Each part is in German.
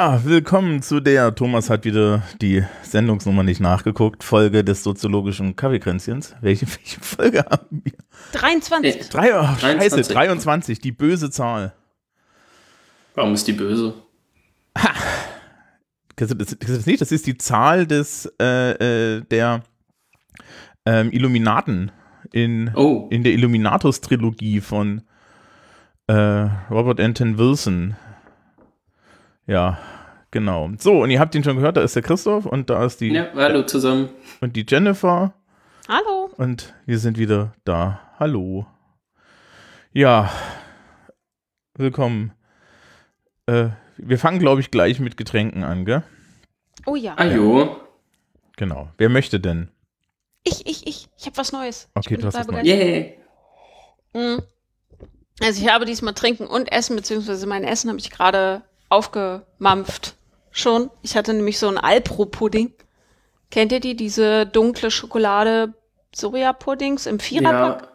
Ja, willkommen zu der, Thomas hat wieder die Sendungsnummer nicht nachgeguckt, Folge des soziologischen Kaffeekränzchens. Welche, welche Folge haben wir? 23. Drei, oh, scheiße, 23. 23, die böse Zahl. Warum ist die böse? Kennst du das, kennst du das nicht? Das ist die Zahl des, äh, äh, der ähm, Illuminaten in, Oh. in der Illuminatus-Trilogie von äh, Robert Anton Wilson. Ja, genau. So, und ihr habt ihn schon gehört, da ist der Christoph und da ist die, Ja, hallo zusammen. und die Jennifer Hallo. und wir sind wieder da. Hallo. Ja, willkommen. Äh, wir fangen, glaube ich, gleich mit Getränken an, gell? Oh ja. Ajo. Genau. Wer möchte denn? Ich, ich, ich. Ich habe was Neues. Okay, du hast was Neues. Yay. Mhm. Also ich habe diesmal Trinken und Essen, beziehungsweise mein Essen habe ich gerade aufgemampft. Schon. Ich hatte nämlich so einen Alpro-Pudding. Kennt ihr die? Diese dunkle Schokolade Soja-Puddings im Viererpack?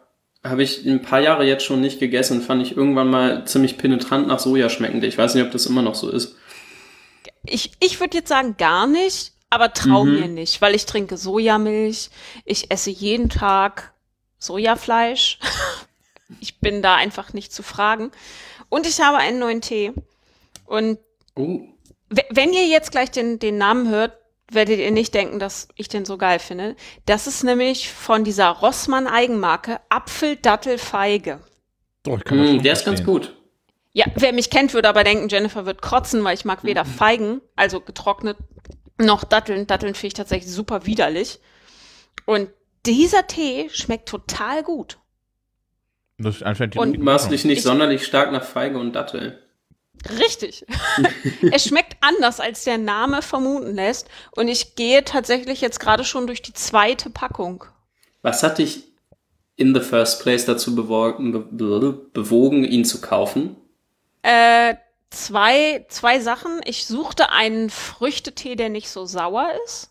Ja, habe ich ein paar Jahre jetzt schon nicht gegessen. Fand ich irgendwann mal ziemlich penetrant nach Soja schmeckend. Ich weiß nicht, ob das immer noch so ist. Ich, ich würde jetzt sagen gar nicht, aber trau Mhm. mir nicht, weil ich trinke Sojamilch, ich esse jeden Tag Sojafleisch. ich bin da einfach nicht zu fragen. Und ich habe einen neuen Tee. Und Oh. We- wenn ihr jetzt gleich den, den Namen hört, werdet ihr nicht denken, dass ich den so geil finde. Das ist nämlich von dieser Rossmann Eigenmarke Apfel, Dattel, Feige. Oh, Mm, der ist ganz gut. Ja, wer mich kennt, würde aber denken, Jennifer wird kotzen, weil ich mag weder Feigen, also getrocknet, noch Datteln. Datteln finde ich tatsächlich super widerlich. Und dieser Tee schmeckt total gut. Das ist anscheinend die Und- Maßlich nicht Ich- sonderlich stark nach Feige und Dattel. Richtig. es schmeckt anders, als der Name vermuten lässt. Und ich gehe tatsächlich jetzt gerade schon durch die zweite Packung. Was hat dich in the first place dazu bewogen, be be bewogen ihn zu kaufen? Äh, zwei, zwei Sachen. Ich suchte einen Früchtetee, der nicht so sauer ist.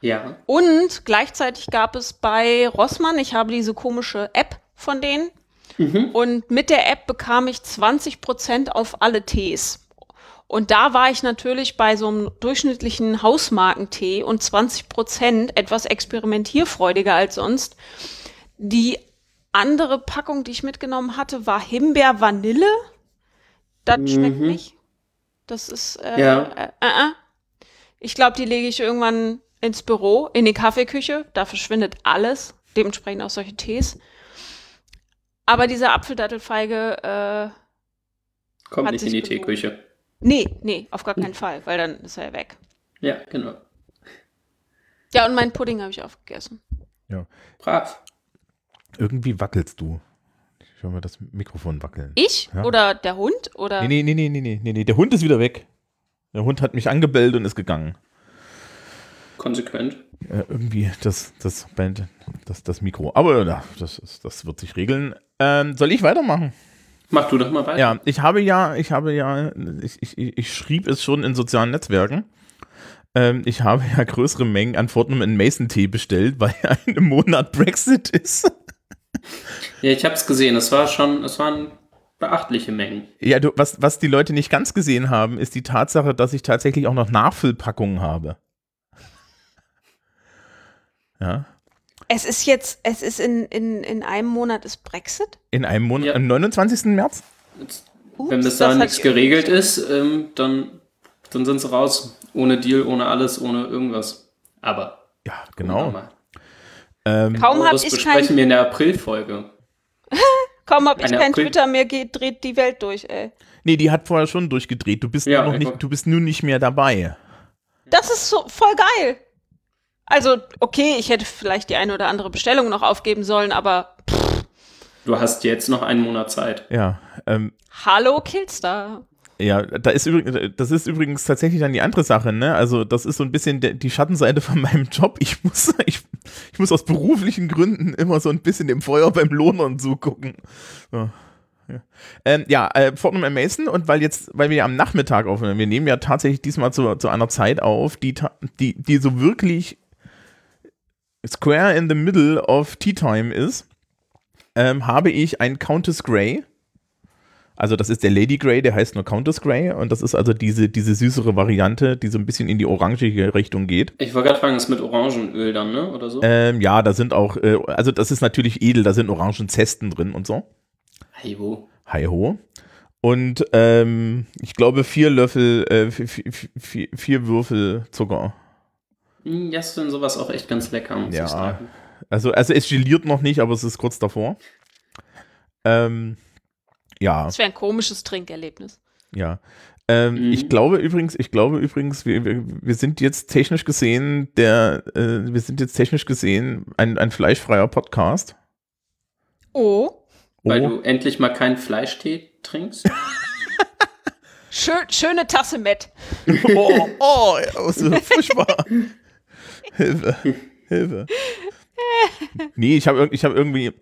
Ja. Und gleichzeitig gab es bei Rossmann, ich habe diese komische App von denen. Mhm. Und mit der App bekam ich 20% auf alle Tees. Und da war ich natürlich bei so einem durchschnittlichen Hausmarkentee und 20% etwas experimentierfreudiger als sonst. Die andere Packung, die ich mitgenommen hatte, war Himbeer-Vanille. Das schmeckt Mhm. nicht. Das ist, äh, Ja. äh, äh, äh. Ich glaube, die lege ich irgendwann ins Büro, in die Kaffeeküche. Da verschwindet alles. Dementsprechend auch solche Tees. Aber diese Apfeldattelfeige, äh, Kommt Hat nicht in die bewogen. Teeküche. nee, nee, auf gar keinen Fall, weil dann ist er ja weg. Ja, genau. Ja, und meinen Pudding habe ich aufgegessen. Brav. Irgendwie wackelst du. Ich höre mal das Mikrofon wackeln. Ich? Ja. Oder der Hund? Oder? Nee, nee, nee, nee, nee, nee, nee, der Hund ist wieder weg. Der Hund hat mich angebellt und ist gegangen. Konsequent. Äh, irgendwie das, das, Band, das, das Mikro. Aber ja, das, ist, das wird sich regeln. Ähm, soll ich weitermachen? Mach du doch mal weiter. Ja, ich habe ja, ich habe ja, ich, ich, ich schrieb es schon in sozialen Netzwerken. Ähm, ich habe ja größere Mengen an Fortnum Mason Tee bestellt, weil ja in einem Monat Brexit ist. Ja, ich habe es gesehen. Es war schon, es waren beachtliche Mengen. Ja, du, was, was die Leute nicht ganz gesehen haben, ist die Tatsache, dass ich tatsächlich auch noch Nachfüllpackungen habe. Ja. Es ist jetzt, es ist in, in, in einem Monat ist Brexit? In einem Monat, Ja. am 29. März? Jetzt, Ups, wenn bis hat- nichts geregelt ist, ähm, dann, dann sind sie raus. Ohne Deal, ohne alles, ohne irgendwas. Aber. Ja, genau. Ähm, Kaum habe das ich besprechen kein, wir in der Aprilfolge. kaum hab ich kein April- Twitter mehr, geht, dreht die Welt durch, ey. nee, die hat vorher schon durchgedreht. Du bist, Ja, nur noch ich nicht, du bist nur nicht mehr dabei. Das ist so voll geil. Also, okay, ich hätte vielleicht die eine oder andere Bestellung noch aufgeben sollen, aber Du hast jetzt noch einen Monat Zeit. Ja, ähm, hallo Killstar. Ja, da ist übrigens, das ist übrigens tatsächlich dann die andere Sache, ne? Also, das ist so ein bisschen die Schattenseite von meinem Job. Ich muss, ich, ich muss aus beruflichen Gründen immer so ein bisschen dem Feuer beim Lohnern zugucken. So. Ja, ähm, ja äh, Fortnum and Mason und weil jetzt, weil wir ja am Nachmittag aufnehmen, wir nehmen ja tatsächlich diesmal zu, zu einer Zeit auf, die, die, die so wirklich square in the middle of Tea Time ist, ähm, habe ich ein Countess Grey. Also das ist der Lady Grey, der heißt nur Countess Grey und das ist also diese, diese süßere Variante, die so ein bisschen in die orangige Richtung geht. Ich wollte gerade fragen, das ist mit Orangenöl dann, ne? Oder so? Ähm, ja, da sind auch, äh, also das ist natürlich edel, da sind Orangenzesten drin und so. Hey, wo? Hi ho. Und ähm, ich glaube vier Löffel, äh, vier, vier, vier Würfel Zucker. Hm, Ja, ist denn sowas auch echt ganz lecker, muss Ja. ich sagen. Also, also es geliert noch nicht, aber es ist kurz davor. Ähm, ja, Das wäre ein komisches Trinkerlebnis. ja. Ähm, Mhm. Ich glaube übrigens, ich glaube übrigens, wir, wir, wir sind jetzt technisch gesehen, der, äh, wir sind jetzt technisch gesehen ein, ein fleischfreier Podcast. Oh, Weil Oh. du endlich mal keinen Fleischtee trinkst. schön, schöne Tasse mit. oh, oh, ja, so furchtbar. Hilfe, Hilfe. Nee, ich habe ich hab irgendwie,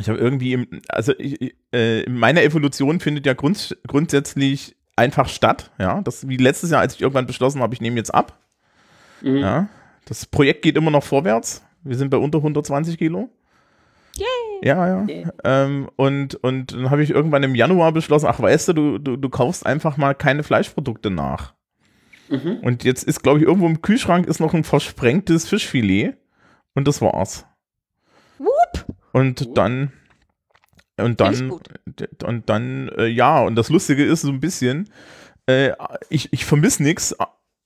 ich habe irgendwie, im- also ich, äh, meine Evolution findet ja grunds grundsätzlich einfach statt. Ja, das wie letztes Jahr, als ich irgendwann beschlossen habe, ich nehme jetzt ab. Mhm. Ja, das Projekt geht immer noch vorwärts. Wir sind bei unter 120 Kilo. Yay. Ja, ja. Ähm, und, und dann habe ich irgendwann im Januar beschlossen, ach weißt du, du, du, du kaufst einfach mal keine Fleischprodukte nach. Mhm. Und jetzt ist, glaube ich, irgendwo im Kühlschrank ist noch ein versprengtes Fischfilet. Und das war's. Whoop. Und Gut. dann. Und dann. Und dann, äh, ja, und das Lustige ist so ein bisschen, äh, ich, ich vermisse nichts.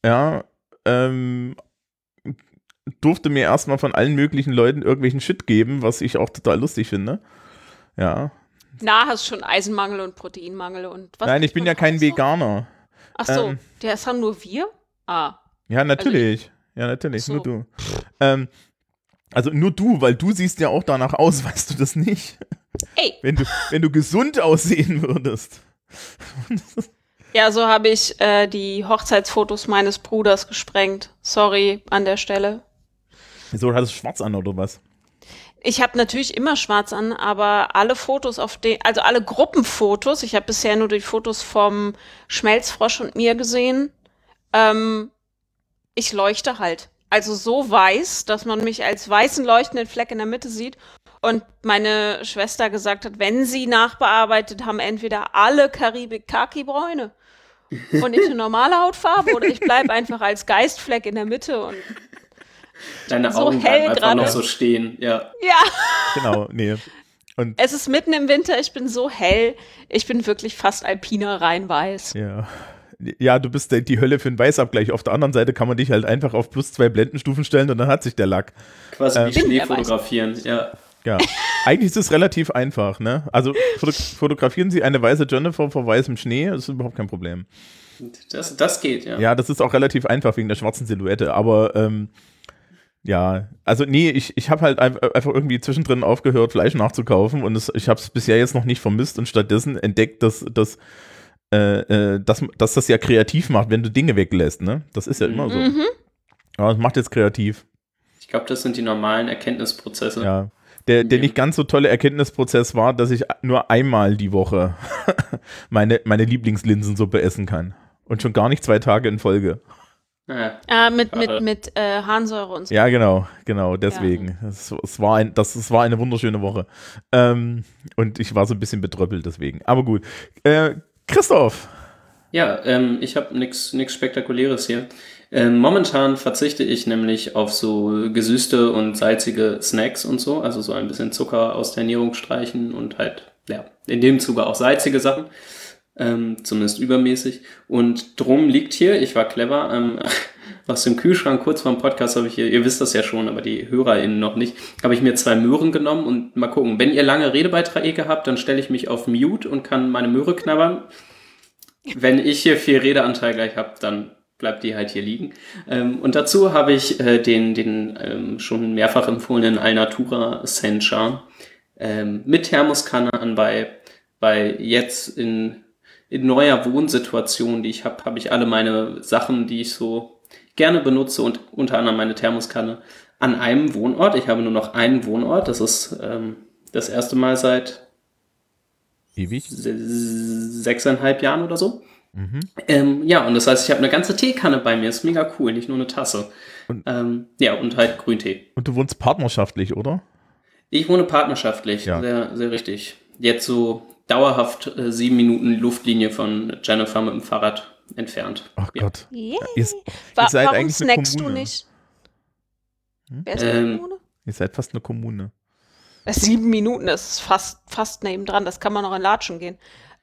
Ja. Ähm, durfte mir erstmal von allen möglichen Leuten irgendwelchen Shit geben, was ich auch total lustig finde. Ja. Na, hast schon Eisenmangel und Proteinmangel und was? Nein, ich bin ja kein noch? Veganer. Ach so, Ähm. das haben nur wir? Ah, Ja, natürlich. ja, natürlich. So. Nur du. Ähm, also nur du, weil du siehst ja auch danach aus, weißt du das nicht? ey. Wenn du, wenn du gesund aussehen würdest. Ja, so habe ich äh, die Hochzeitsfotos meines Bruders gesprengt. Sorry an der Stelle. Wieso hat es schwarz an oder was? Ich habe natürlich immer schwarz an, aber alle Fotos auf den, also alle Gruppenfotos, ich habe bisher nur die Fotos vom Schmelzfrosch und mir gesehen, ähm, ich leuchte halt. Also so weiß, dass man mich als weißen leuchtenden Fleck in der Mitte sieht. Und meine Schwester gesagt hat, wenn sie nachbearbeitet haben, entweder alle Karibik Kaki Bräune und ich eine normale Hautfarbe oder ich bleibe einfach als Geistfleck in der Mitte und Deine So Augen hell bleiben einfach gerade. noch so stehen. Ja. ja. Genau, nee. Und Es ist mitten im Winter, ich bin so hell, ich bin wirklich fast alpiner rein weiß. ja. Ja, du bist die Hölle für den Weißabgleich. Auf der anderen Seite kann man dich halt einfach auf plus zwei Blendenstufen stellen und dann hat sich der Lack. Quasi Ähm, wie Schnee fotografieren. Ja. Ja. Eigentlich ist es relativ einfach, ne? Also foto fotografieren Sie eine weiße Jennifer vor weißem Schnee, das ist überhaupt kein Problem. Das, das geht, ja. Ja, das ist auch relativ einfach wegen der schwarzen Silhouette, aber ähm, ja, also nee, ich, ich habe halt ein- einfach irgendwie zwischendrin aufgehört, Fleisch nachzukaufen und es, ich habe es bisher jetzt noch nicht vermisst und stattdessen entdeckt, dass, dass, äh, äh, dass, dass das ja kreativ macht, wenn du Dinge weglässt, ne? Das ist ja immer so. Mhm. Aber es macht jetzt kreativ, Ich glaube, das sind die normalen Erkenntnisprozesse. ja. Der, der Ja. nicht ganz so tolle Erkenntnisprozess war, dass ich nur einmal die Woche meine, meine Lieblingslinsensuppe essen kann. Und schon gar nicht zwei Tage in Folge. Ja. Ah, mit, mit, mit äh, Harnsäure und so. Ja, genau, genau, deswegen. Es, es, war ein, das, es war eine wunderschöne Woche. Ähm, und ich war so ein bisschen betröppelt deswegen. Aber gut. Äh, Christoph. Ja, ähm, ich habe nichts nix Spektakuläres hier. Ähm, momentan verzichte ich nämlich auf so gesüßte und salzige Snacks und so, also so ein bisschen Zucker aus der Ernährung streichen und halt, ja, in dem Zuge auch salzige Sachen, ähm, zumindest übermäßig. Und drum liegt hier, ich war clever, ähm, aus dem Kühlschrank kurz vor dem Podcast habe ich hier, ihr wisst das ja schon, aber die HörerInnen noch nicht, habe ich mir zwei Möhren genommen und mal gucken, wenn ihr lange Redebeiträge habt, dann stelle ich mich auf Mute und kann meine Möhre knabbern wenn ich hier viel Redeanteil gleich habe, dann bleibt die halt hier liegen. Ähm, und dazu habe ich äh, den, den ähm, schon mehrfach empfohlenen Alnatura Sencha ähm, mit Thermoskanne anbei, weil jetzt in, in neuer Wohnsituation, die ich habe, habe ich alle meine Sachen, die ich so gerne benutze und unter anderem meine Thermoskanne an einem Wohnort. Ich habe nur noch einen Wohnort. Das ist ähm, das erste Mal seit Ewig. se- sechseinhalb Jahren oder so. Mhm. Ähm, ja, und das heißt, ich habe eine ganze Teekanne bei mir. Ist mega cool, nicht nur eine Tasse. Und- ähm, ja, und halt Grüntee. Und du wohnst partnerschaftlich, oder? Ich wohne partnerschaftlich, Ja. sehr, sehr richtig. Jetzt so dauerhaft äh, sieben Minuten Luftlinie von Jennifer mit dem Fahrrad entfernt. Ach Ja. Gott. Yeah. Ihr, Wa ihr seid warum eigentlich eine snackst du Kommune. nicht? Hm? Wer ist eine Ähm, Kommune? ihr seid fast eine Kommune. Ist sieben Minuten, das ist fast, fast nebendran, das kann man noch in Latschen gehen.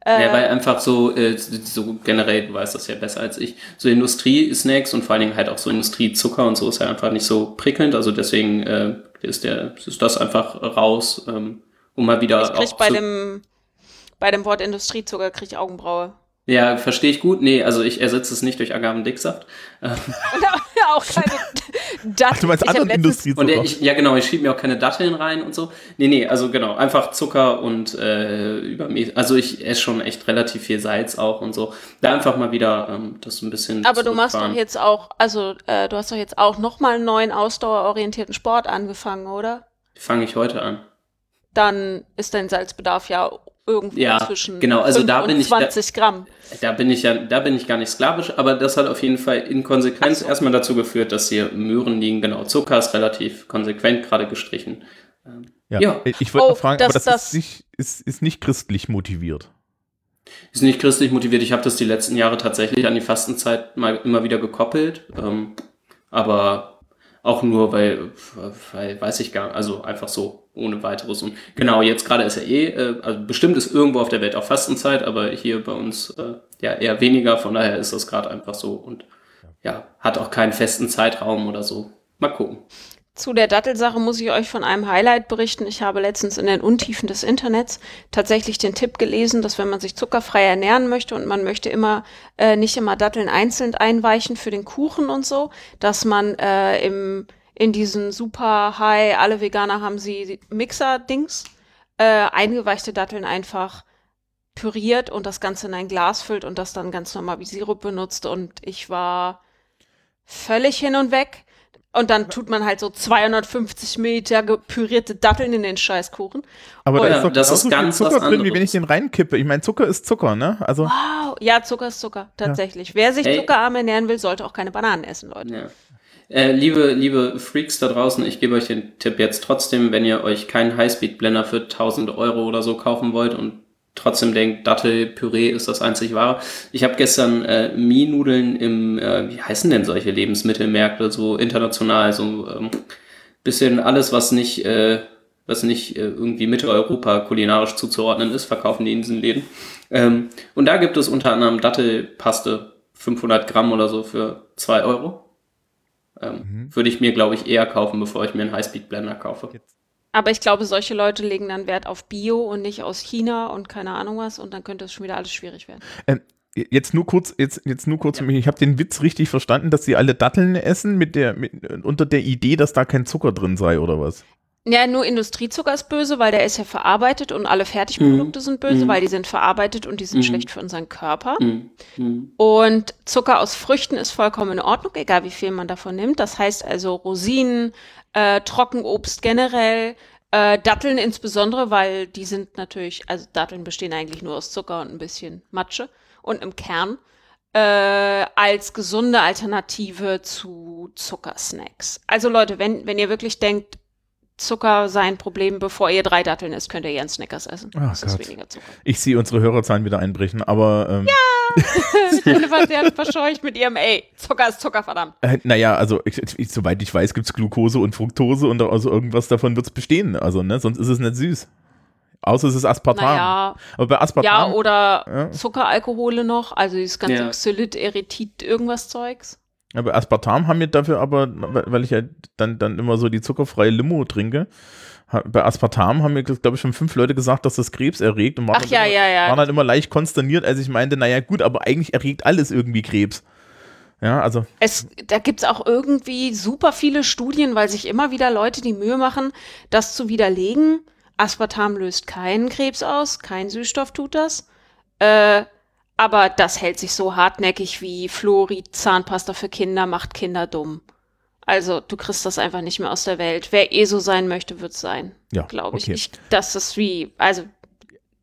Ja, Äh, weil einfach so, äh, so generell, du weißt das ja besser als ich, so Industrie-Snacks und vor allen Dingen halt auch so Industriezucker und so ist ja einfach nicht so prickelnd. Also deswegen äh, ist, der, ist das einfach raus, ähm, um mal wieder ich krieg auch bei zu- dem, bei dem Wort Industriezucker krieg ich Augenbraue. Ja, verstehe ich gut. Nee, also ich ersetze es nicht durch Agavendicksaft. Und auch keine Datteln. Ach, du meinst anderen Industriezucker? Und ich, ja, genau, ich schiebe mir auch keine Datteln rein und so. Nee, nee, also genau, einfach Zucker und äh, übermäßig. Also ich esse schon echt relativ viel Salz auch und so. Da einfach mal wieder ähm, das ein bisschen. Aber du machst doch jetzt auch, also äh, du hast doch jetzt auch nochmal einen neuen ausdauerorientierten Sport angefangen, oder? Fange ich heute an. Dann ist dein Salzbedarf ja irgendwo Ja, zwischen genau, also 5 da bin und ich da- 20 Gramm. Da bin ich ja, da bin ich gar nicht sklavisch, aber das hat auf jeden Fall in Konsequenz so. erstmal dazu geführt, dass hier Möhren liegen. Genau, Zucker ist relativ konsequent gerade gestrichen. Ähm, ja. ja. Ich wollte Oh, fragen, das- aber das, das- ist, nicht, ist, ist nicht christlich motiviert. Ist nicht christlich motiviert. Ich habe das die letzten Jahre tatsächlich an die Fastenzeit mal immer wieder gekoppelt. Ähm, aber auch nur, weil, weil, weiß ich gar also einfach so, ohne weiteres. Und genau, jetzt gerade ist ja eh, äh, also bestimmt ist irgendwo auf der Welt auch Fastenzeit, aber hier bei uns äh, ja eher weniger, von daher ist das gerade einfach so und ja, hat auch keinen festen Zeitraum oder so. Mal gucken. Zu der Dattelsache muss ich euch von einem Highlight berichten. Ich habe letztens in den Untiefen des Internets tatsächlich den Tipp gelesen, dass wenn man sich zuckerfrei ernähren möchte und man möchte immer äh, nicht immer Datteln einzeln einweichen für den Kuchen und so, dass man äh, im in diesen super High, alle Veganer haben sie Mixer-Dings, äh, eingeweichte Datteln einfach püriert und das Ganze in ein Glas füllt und das dann ganz normal wie Sirup benutzt. Und ich war völlig hin und weg. Und dann tut man halt so 250 Milliliter gepürierte Datteln in den Scheißkuchen. Aber da ja, ist doch das ist viel ganz Zucker was drin, wie wenn anderes. ich den reinkippe. Ich meine, Zucker ist Zucker, ne? Also, Wow. Ja, Zucker ist Zucker, tatsächlich. Wer sich Hey. zuckerarm ernähren will, sollte auch keine Bananen essen, Leute. Ja. Äh, liebe, liebe Freaks da draußen, ich gebe euch den Tipp jetzt trotzdem, wenn ihr euch keinen Highspeed-Blender für 1000 Euro oder so kaufen wollt und trotzdem denkt, Dattelpüree ist das einzig wahre. Ich habe gestern äh, Mie-Nudeln im, äh, wie heißen denn solche Lebensmittelmärkte, so international, so ähm, bisschen alles, was nicht, äh, was nicht äh, irgendwie Mitteleuropa kulinarisch zuzuordnen ist, verkaufen die in diesen Läden. Ähm, und da gibt es unter anderem Dattelpaste, 500 Gramm oder so für 2 Euro. Ähm, Würde ich mir, glaube ich, eher kaufen, bevor ich mir einen Highspeed-Blender kaufe. Aber ich glaube, solche Leute legen dann Wert auf Bio und nicht aus China und keine Ahnung was und dann könnte es schon wieder alles schwierig werden. ähm, jetzt nur kurz, jetzt, jetzt nur kurz, ich habe den Witz richtig verstanden, dass sie alle Datteln essen mit der, mit, unter der Idee, dass da kein Zucker drin sei, oder was? Ja, nur Industriezucker ist böse, weil der ist ja verarbeitet und alle Fertigprodukte sind böse, Mhm. weil die sind verarbeitet und die sind Mhm. schlecht für unseren Körper. Hm, hm. Und Zucker aus Früchten ist vollkommen in Ordnung, egal wie viel man davon nimmt. Das heißt also Rosinen, äh, Trockenobst generell, äh, Datteln insbesondere, weil die sind natürlich, also Datteln bestehen eigentlich nur aus Zucker und ein bisschen Matsche und im Kern, äh, als gesunde Alternative zu Zuckersnacks. Also Leute, wenn, wenn ihr wirklich denkt, Zucker sei ein Problem, bevor ihr drei Datteln isst, könnt ihr ihren Snickers essen. Ach das ist Gott. weniger Zucker. Ich sehe unsere Hörerzahlen wieder einbrechen, aber ähm, Jennifer sehr verscheucht mit ihrem, ey, Zucker ist Zucker, verdammt. äh, naja, also ich, ich, soweit ich weiß, gibt es Glucose und Fructose und also irgendwas davon wird es bestehen. Also, ne, sonst ist es nicht süß. Außer es ist Aspartam. Naja, Aber bei ja, Aspartam, oder Ja. Zuckeralkohole noch, also dieses ganze Ja. Xylit, Erythrit, irgendwas Zeugs. Ja, bei Aspartam haben wir dafür aber, weil ich ja dann, dann immer so die zuckerfreie Limo trinke, bei Aspartam haben mir, glaube ich, schon fünf Leute gesagt, dass das Krebs erregt und waren, Ach dann ja, immer, ja, ja. waren dann immer leicht konsterniert, als ich meinte, naja gut, aber eigentlich erregt alles irgendwie Krebs. Ja, also Es, da gibt's auch irgendwie super viele Studien, weil sich immer wieder Leute die Mühe machen, das zu widerlegen. Aspartam löst keinen Krebs aus, kein Süßstoff tut das. Äh, aber das hält sich so hartnäckig wie Fluorid, Zahnpasta für Kinder macht Kinder dumm. Also du kriegst das einfach nicht mehr aus der Welt. Wer eh so sein möchte, wird sein, ja, glaube ich. okay. ich. Das ist wie, also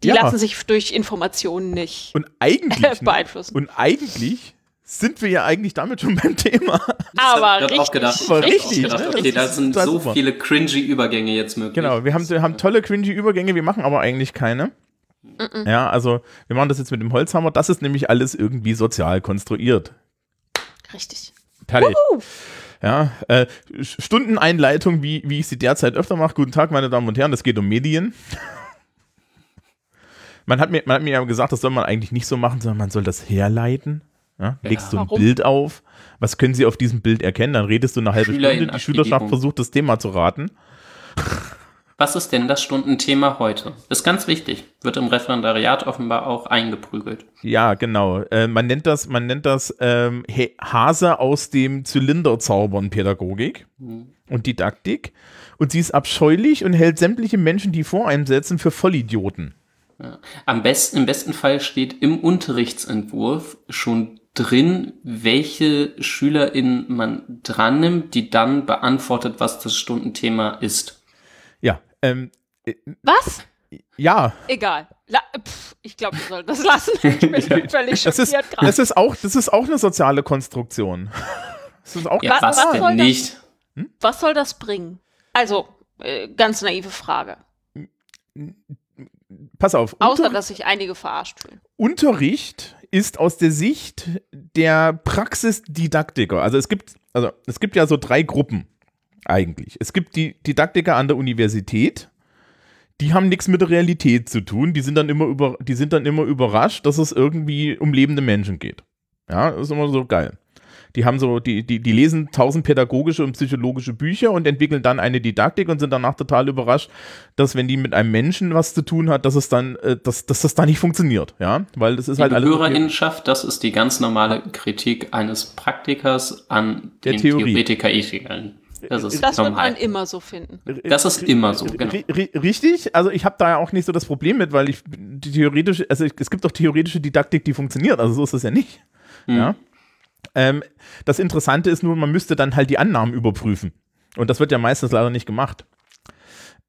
die Ja. lassen sich durch Informationen nicht Und eigentlich, beeinflussen. und eigentlich sind wir ja eigentlich damit schon beim Thema. Aber richtig. auch gedacht, Aber richtig, auch gedacht ne? okay, Das da ist sind so super. viele cringy Übergänge jetzt möglich. Genau, wir haben, wir haben tolle cringy Übergänge, wir machen aber eigentlich keine. Ja, also wir machen das jetzt mit dem Holzhammer. Das ist nämlich alles irgendwie sozial konstruiert. Richtig. Fertig. Ja, äh, Stundeneinleitung, wie, wie ich sie derzeit öfter mache. Guten Tag, meine Damen und Herren, es geht um Medien. Man hat, mir, man hat mir ja gesagt, das soll man eigentlich nicht so machen, sondern man soll das herleiten. Ja, legst du ein Warum? Bild auf. Was können sie auf diesem Bild erkennen? Dann redest du eine halbe Stunde. Die. Schülerschaft versucht, das Thema zu raten. Was ist denn das Stundenthema heute? Ist ganz wichtig. Wird im Referendariat offenbar auch eingeprügelt. Ja, genau. Äh, man nennt das, man nennt das ähm, Hase aus dem Zylinder zaubern Pädagogik und Didaktik. Und sie ist abscheulich und hält sämtliche Menschen, die vor einem sitzen, für Vollidioten. Am besten, im besten Fall steht im Unterrichtsentwurf schon drin, welche SchülerInnen man dran nimmt, die dann beantwortet, was das Stundenthema ist. Ja, ähm, Was? ja, Egal. La Pff, ich glaube, wir sollten das lassen. Ich bin völlig das ist, schockiert gerade. das ist auch, das ist auch eine soziale Konstruktion. Das ist auch Ja, Was- was, was soll denn das? nicht? Was soll das bringen? Also, äh, ganz naive Frage. Pass auf. Außer, Unter- dass sich einige verarscht fühlen. Unterricht ist aus der Sicht der Praxisdidaktiker. Also es gibt, also es gibt ja so drei Gruppen eigentlich. Es gibt die Didaktiker an der Universität, die haben nichts mit der Realität zu tun. Die sind dann immer über, die sind dann immer überrascht, dass es irgendwie um lebende Menschen geht. Ja, das ist immer so geil. Die haben so, die, die, die lesen tausend pädagogische und psychologische Bücher und entwickeln dann eine Didaktik und sind danach total überrascht, dass wenn die mit einem Menschen was zu tun hat, dass es dann, äh, dass, dass das da nicht funktioniert, ja, weil das ist Die halt alles. Hörerinnenschaft, das ist die ganz normale Kritik eines Praktikers an Der den Theorie. Theoretiker-Ethikern. Das ist Das wird man immer so finden. Das ist immer so, genau. Ri- ri- Richtig, also ich habe da ja auch nicht so das Problem mit, weil ich die theoretische, also ich, es gibt doch theoretische Didaktik, die funktioniert, also so ist das ja nicht. Ja. Ähm, das Interessante ist nur, man müsste dann halt die Annahmen überprüfen. Und das wird ja meistens leider nicht gemacht.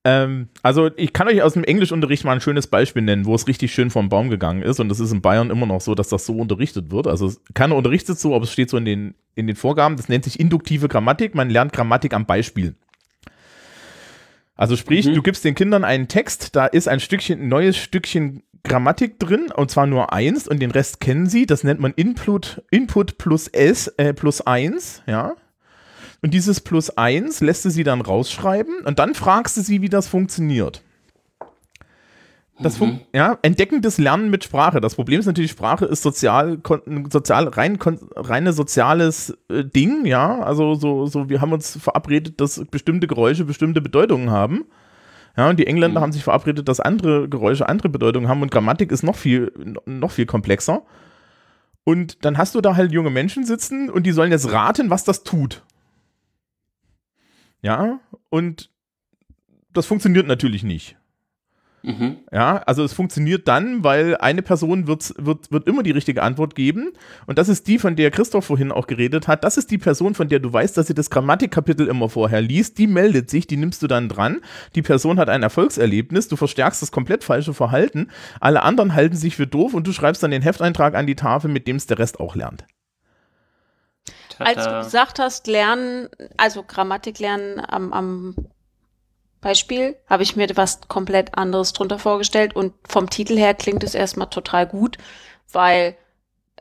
Ähm, also ich kann euch aus dem Englischunterricht mal ein schönes Beispiel nennen, wo es richtig schön vom Baum gegangen ist. Und das ist in Bayern immer noch so, dass das so unterrichtet wird. Also keiner unterrichtet so, aber es steht so in den, in den Vorgaben. Das nennt sich induktive Grammatik. Man lernt Grammatik am Beispiel. Also sprich, Mhm. du gibst den Kindern einen Text, da ist ein Stückchen, ein neues Stückchen Grammatik drin, und zwar nur eins, und den Rest kennen sie. Das nennt man Input, Input plus S, äh, plus eins, ja. Und dieses plus eins lässt du sie dann rausschreiben und dann fragst du sie, wie das funktioniert. Das fun ja, entdeckendes Lernen mit Sprache. Das Problem ist natürlich, Sprache ist sozial, sozial rein, reine soziales äh, Ding, ja. Also so, so, wir haben uns verabredet, dass bestimmte Geräusche bestimmte Bedeutungen haben. Ja, und die Engländer haben sich verabredet, dass andere Geräusche andere Bedeutungen haben und Grammatik ist noch viel, noch viel komplexer. Und dann hast du da halt junge Menschen sitzen und die sollen jetzt raten, was das tut. Ja, und das funktioniert natürlich nicht. Mhm. Ja, also es funktioniert dann, weil eine Person wird, wird, wird immer die richtige Antwort geben. Und das ist die, von der Christoph vorhin auch geredet hat. Das ist die Person, von der du weißt, dass sie das Grammatikkapitel immer vorher liest. Die meldet sich, die nimmst du dann dran. Die Person hat ein Erfolgserlebnis. Du verstärkst das komplett falsche Verhalten. Alle anderen halten sich für doof und du schreibst dann den Hefteintrag an die Tafel, mit dem es der Rest auch lernt. Als du gesagt hast, lernen, also Grammatik lernen am, am Beispiel, habe ich mir was komplett anderes drunter vorgestellt und vom Titel her klingt es erstmal total gut, weil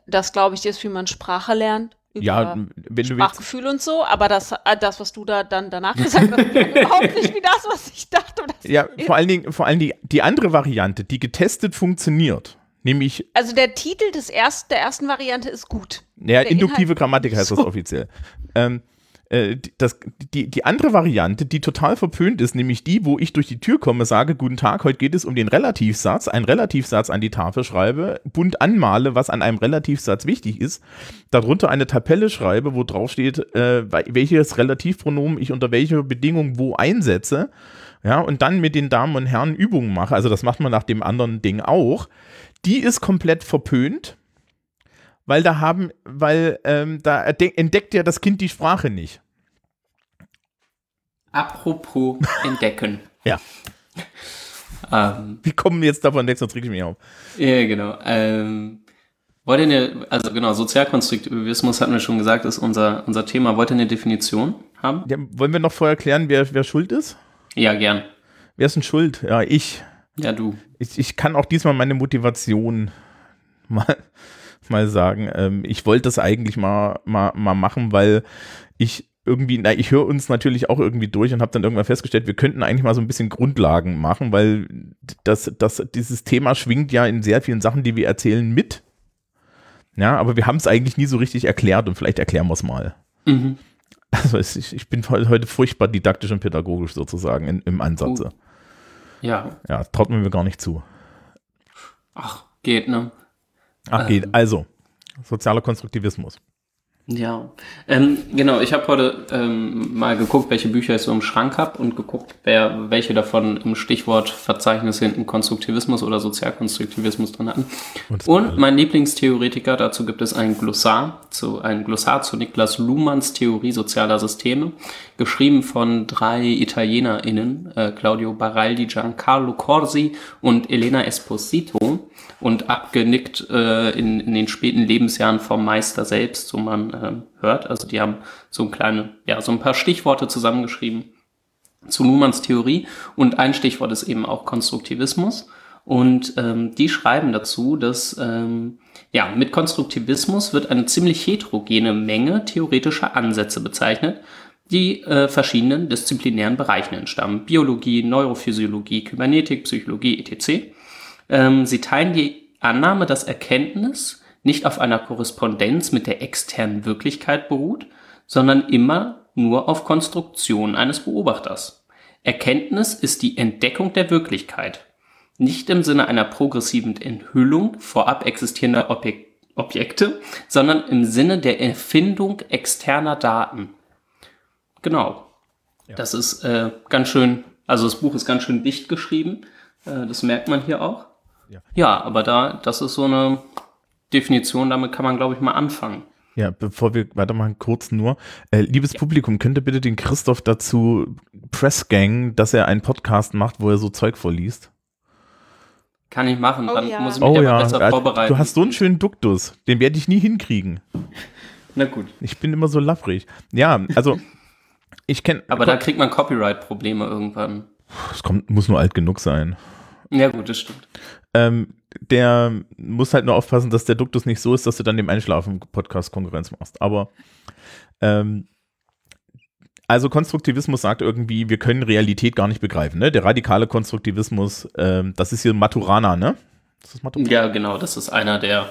das, glaube ich, ist, wie man Sprache lernt. Über Ja, wenn du willst. Sprachgefühl und so, aber das, äh, das, was du da dann danach gesagt hast, überhaupt nicht wie das, was ich dachte. Ja, vor allen Dingen, vor allen Dingen die andere Variante, die getestet funktioniert, nämlich Also der Titel des ersten, der ersten Variante ist gut. Ja, Der induktive Inhalt- Grammatik heißt das So. offiziell. Ähm, äh, die- das, die, die andere Variante, die total verpönt ist, nämlich die, wo ich durch die Tür komme, sage, guten Tag, heute geht es um den Relativsatz, einen Relativsatz an die Tafel schreibe, bunt anmale, was an einem Relativsatz wichtig ist, darunter eine Tabelle schreibe, wo drauf steht, äh, welches Relativpronomen ich unter welcher Bedingung wo einsetze, ja, und dann mit den Damen und Herren Übungen mache, also das macht man nach dem anderen Ding auch, die ist komplett verpönt, weil da haben, weil ähm, da entdeckt ja das Kind die Sprache nicht. Apropos entdecken. Ja. Ähm, Wir kommen jetzt davon weg, sonst reg ich mich auf. ja, genau. Ähm, Wollt ihr eine, also genau, Sozialkonstruktivismus hatten wir schon gesagt, ist unser, unser Thema. Wollt ihr eine Definition haben? Ja, wollen wir noch vorher klären, wer, wer schuld ist? Ja, gern. Wer ist denn schuld? Ja, ich. Ja, du. Ich, ich kann auch diesmal meine Motivation mal, mal sagen. Ähm, ich wollte das eigentlich mal, mal, mal machen, weil ich irgendwie, na, ich höre uns natürlich auch irgendwie durch und habe dann irgendwann festgestellt, wir könnten eigentlich mal so ein bisschen Grundlagen machen, weil das, das, dieses Thema schwingt ja in sehr vielen Sachen, die wir erzählen, mit. Ja, aber wir haben es eigentlich nie so richtig erklärt und vielleicht erklären wir es mal. Mhm. Also ich, ich bin heute furchtbar didaktisch und pädagogisch sozusagen in, im Ansatz. Oh. Ja. Ja, traut mir gar nicht zu. Ach, geht, ne? Ach, geht. Ähm. Also, sozialer Konstruktivismus. Ja, ähm, genau. Ich habe heute ähm, mal geguckt, welche Bücher ich so im Schrank habe und geguckt, wer welche davon im Stichwortverzeichnis hinten Konstruktivismus oder Sozialkonstruktivismus drin hatten. Und Und mein Lieblingstheoretiker, dazu gibt es ein Glossar, zu, ein Glossar zu Niklas Luhmanns Theorie sozialer Systeme, geschrieben von drei ItalienerInnen, äh, Claudio Baraldi, Giancarlo Corsi und Elena Esposito und abgenickt äh, in, in den späten Lebensjahren vom Meister selbst, so man ähm, hört. Also die haben so ein kleine, ja, so ein paar Stichworte zusammengeschrieben zu Luhmanns Theorie und ein Stichwort ist eben auch Konstruktivismus. Und ähm, die schreiben dazu, dass ähm, ja, mit Konstruktivismus wird eine ziemlich heterogene Menge theoretischer Ansätze bezeichnet, die äh, verschiedenen disziplinären Bereichen entstammen. Biologie, Neurophysiologie, Kybernetik, Psychologie, etc. Ähm, sie teilen die Annahme, dass Erkenntnis nicht auf einer Korrespondenz mit der externen Wirklichkeit beruht, sondern immer nur auf Konstruktion eines Beobachters. Erkenntnis ist die Entdeckung der Wirklichkeit, nicht im Sinne einer progressiven Enthüllung vorab existierender Objek Objekte, sondern im Sinne der Erfindung externer Daten. Genau. Das ist äh, ganz schön, also das Buch ist ganz schön dicht geschrieben, äh, das merkt man hier auch. Ja. ja, aber da, das ist so eine Definition, damit kann man, glaube ich, mal anfangen. Ja, bevor wir weitermachen, kurz nur. Äh, liebes Publikum, könnt ihr bitte den Christoph dazu Pressgang, dass er einen Podcast macht, wo er so Zeug vorliest? Kann ich machen, Oh dann ja. muss ich mich Oh ja, besser äh, vorbereiten. du hast so einen schönen Duktus. Den werde ich nie hinkriegen. Na gut. Ich bin immer so laffrig. Ja, also ich kenne. Aber da kriegt man Copyright-Probleme irgendwann. es kommt, muss nur alt genug sein. Ja gut, das stimmt. Ähm, der muss halt nur aufpassen, dass der Duktus nicht so ist, dass du dann dem Einschlafen-Podcast Konkurrenz machst. Aber ähm, also Konstruktivismus sagt irgendwie, wir können Realität gar nicht begreifen. Ne? Der radikale Konstruktivismus, ähm, das ist hier Maturana, ne? Ist das Maturana? Ja, genau, das ist einer der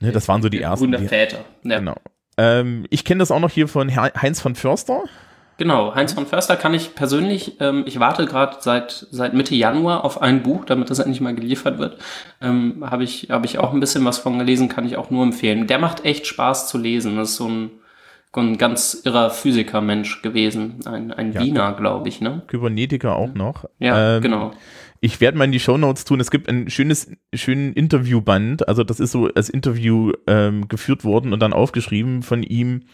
Ne, das waren so die ersten. Die, Gründerväter. Ja, genau. Ähm, ich kenne das auch noch hier von Heinz von Förster. Genau, Heinz von Förster kann ich persönlich, ähm, ich warte gerade seit, seit Mitte Januar auf ein Buch, damit das endlich mal geliefert wird. Ähm, Habe ich, hab ich auch ein bisschen was von gelesen, kann ich auch nur empfehlen. Der macht echt Spaß zu lesen. Das ist so ein, ein ganz irrer Physikermensch gewesen. Ein, ein Ja. Wiener, glaube ich, ne? Kybernetiker auch noch. Ja, Ähm, genau. Ich werde mal in die Shownotes tun. Es gibt ein schönes, schönen Interviewband. Also das ist so als Interview ähm, geführt worden und dann aufgeschrieben von ihm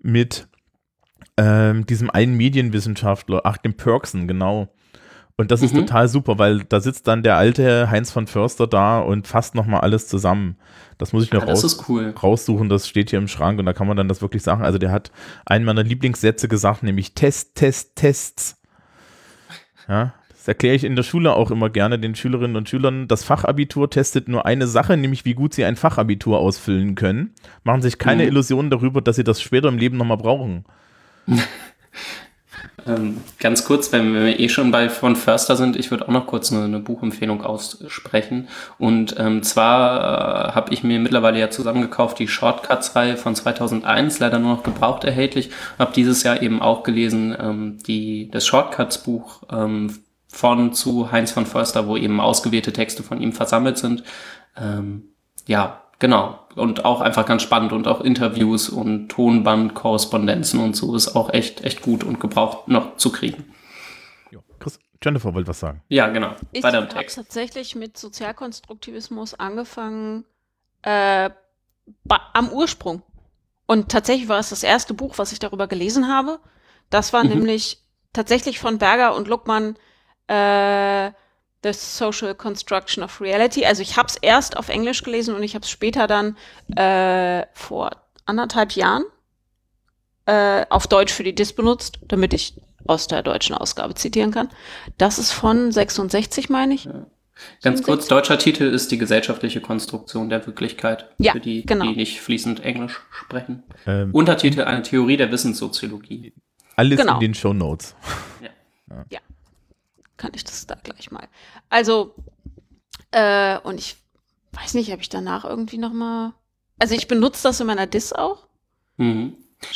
mit ähm, diesem einen Medienwissenschaftler, ach, dem Perksen, genau. Und das ist Mhm. total super, weil da sitzt dann der alte Heinz von Förster da und fasst nochmal alles zusammen. Das muss ich noch das raus, ist cool. raussuchen, das steht hier im Schrank und da kann man dann das wirklich sagen. Also der hat einen meiner Lieblingssätze gesagt, nämlich Test, Test, Tests. Ja, das erkläre ich in der Schule auch immer gerne den Schülerinnen und Schülern. Das Fachabitur testet nur eine Sache, nämlich wie gut sie ein Fachabitur ausfüllen können. Machen sich keine Mhm. Illusionen darüber, dass sie das später im Leben nochmal brauchen. Ähm, ganz kurz, wenn wir eh schon bei von Förster sind, ich würde auch noch kurz eine, eine Buchempfehlung aussprechen. Und ähm, zwar äh, habe ich mir mittlerweile ja zusammengekauft die Shortcuts-Reihe von 2001, leider nur noch gebraucht erhältlich. Habe dieses Jahr eben auch gelesen ähm, die das Shortcuts-Buch ähm, von zu Heinz von Förster, wo eben ausgewählte Texte von ihm versammelt sind. Ähm, ja, genau. Und auch einfach ganz spannend und auch Interviews und Tonbandkorrespondenzen und so ist auch echt, echt gut und gebraucht noch zu kriegen. Jo. Chris, Jennifer wollte was sagen. Ja, genau. Ich habe tatsächlich mit Sozialkonstruktivismus angefangen äh, am Ursprung. Und tatsächlich war es das erste Buch, was ich darüber gelesen habe. Das war Mhm. nämlich tatsächlich von Berger und Luckmann äh, The Social Construction of Reality. Also ich habe es erst auf Englisch gelesen und ich habe es später dann äh, vor anderthalb Jahren äh, auf Deutsch für die Dis benutzt, damit ich aus der deutschen Ausgabe zitieren kann. Das ist von 66, meine ich. Ganz kurz, deutscher Titel ist die gesellschaftliche Konstruktion der Wirklichkeit. Ja, für die, genau. die nicht fließend Englisch sprechen. Ähm, Untertitel eine Theorie der Wissenssoziologie. alles genau. in den Show Notes. Kann ich das da gleich mal. Also, äh, und ich weiß nicht, ob ich danach irgendwie noch mal. Also ich benutze das in meiner Dis auch. Mhm.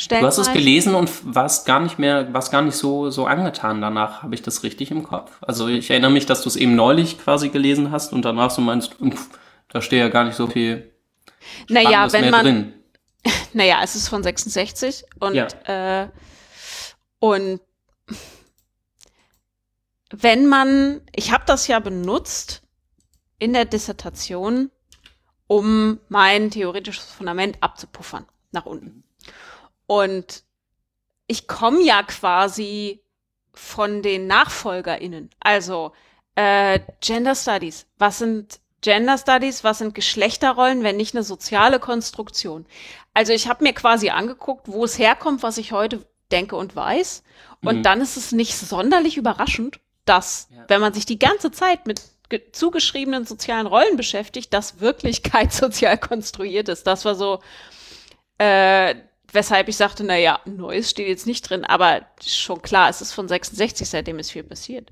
Du hast es gelesen und warst gar nicht mehr, warst gar nicht so, so angetan danach. Habe ich das richtig im Kopf? Also ich erinnere mich, dass du es eben neulich quasi gelesen hast und danach so meinst, "Pff, da steht ja gar nicht so viel Naja, wenn man, drin. naja, es ist von 66 und, Ja. äh, und wenn man, ich habe das ja benutzt in der Dissertation, um mein theoretisches Fundament abzupuffern, nach unten. Und ich komme ja quasi von den NachfolgerInnen. Also äh, Gender Studies. Was sind Gender Studies? Was sind Geschlechterrollen, wenn nicht eine soziale Konstruktion? Also ich habe mir quasi angeguckt, wo es herkommt, was ich heute denke und weiß. Und Mhm. dann ist es nicht sonderlich überraschend, dass, Ja. wenn man sich die ganze Zeit mit ge- zugeschriebenen sozialen Rollen beschäftigt, dass Wirklichkeit sozial konstruiert ist. Das war so, äh, weshalb ich sagte, na ja, Neues steht jetzt nicht drin, aber schon klar, es ist von 66, seitdem ist viel passiert.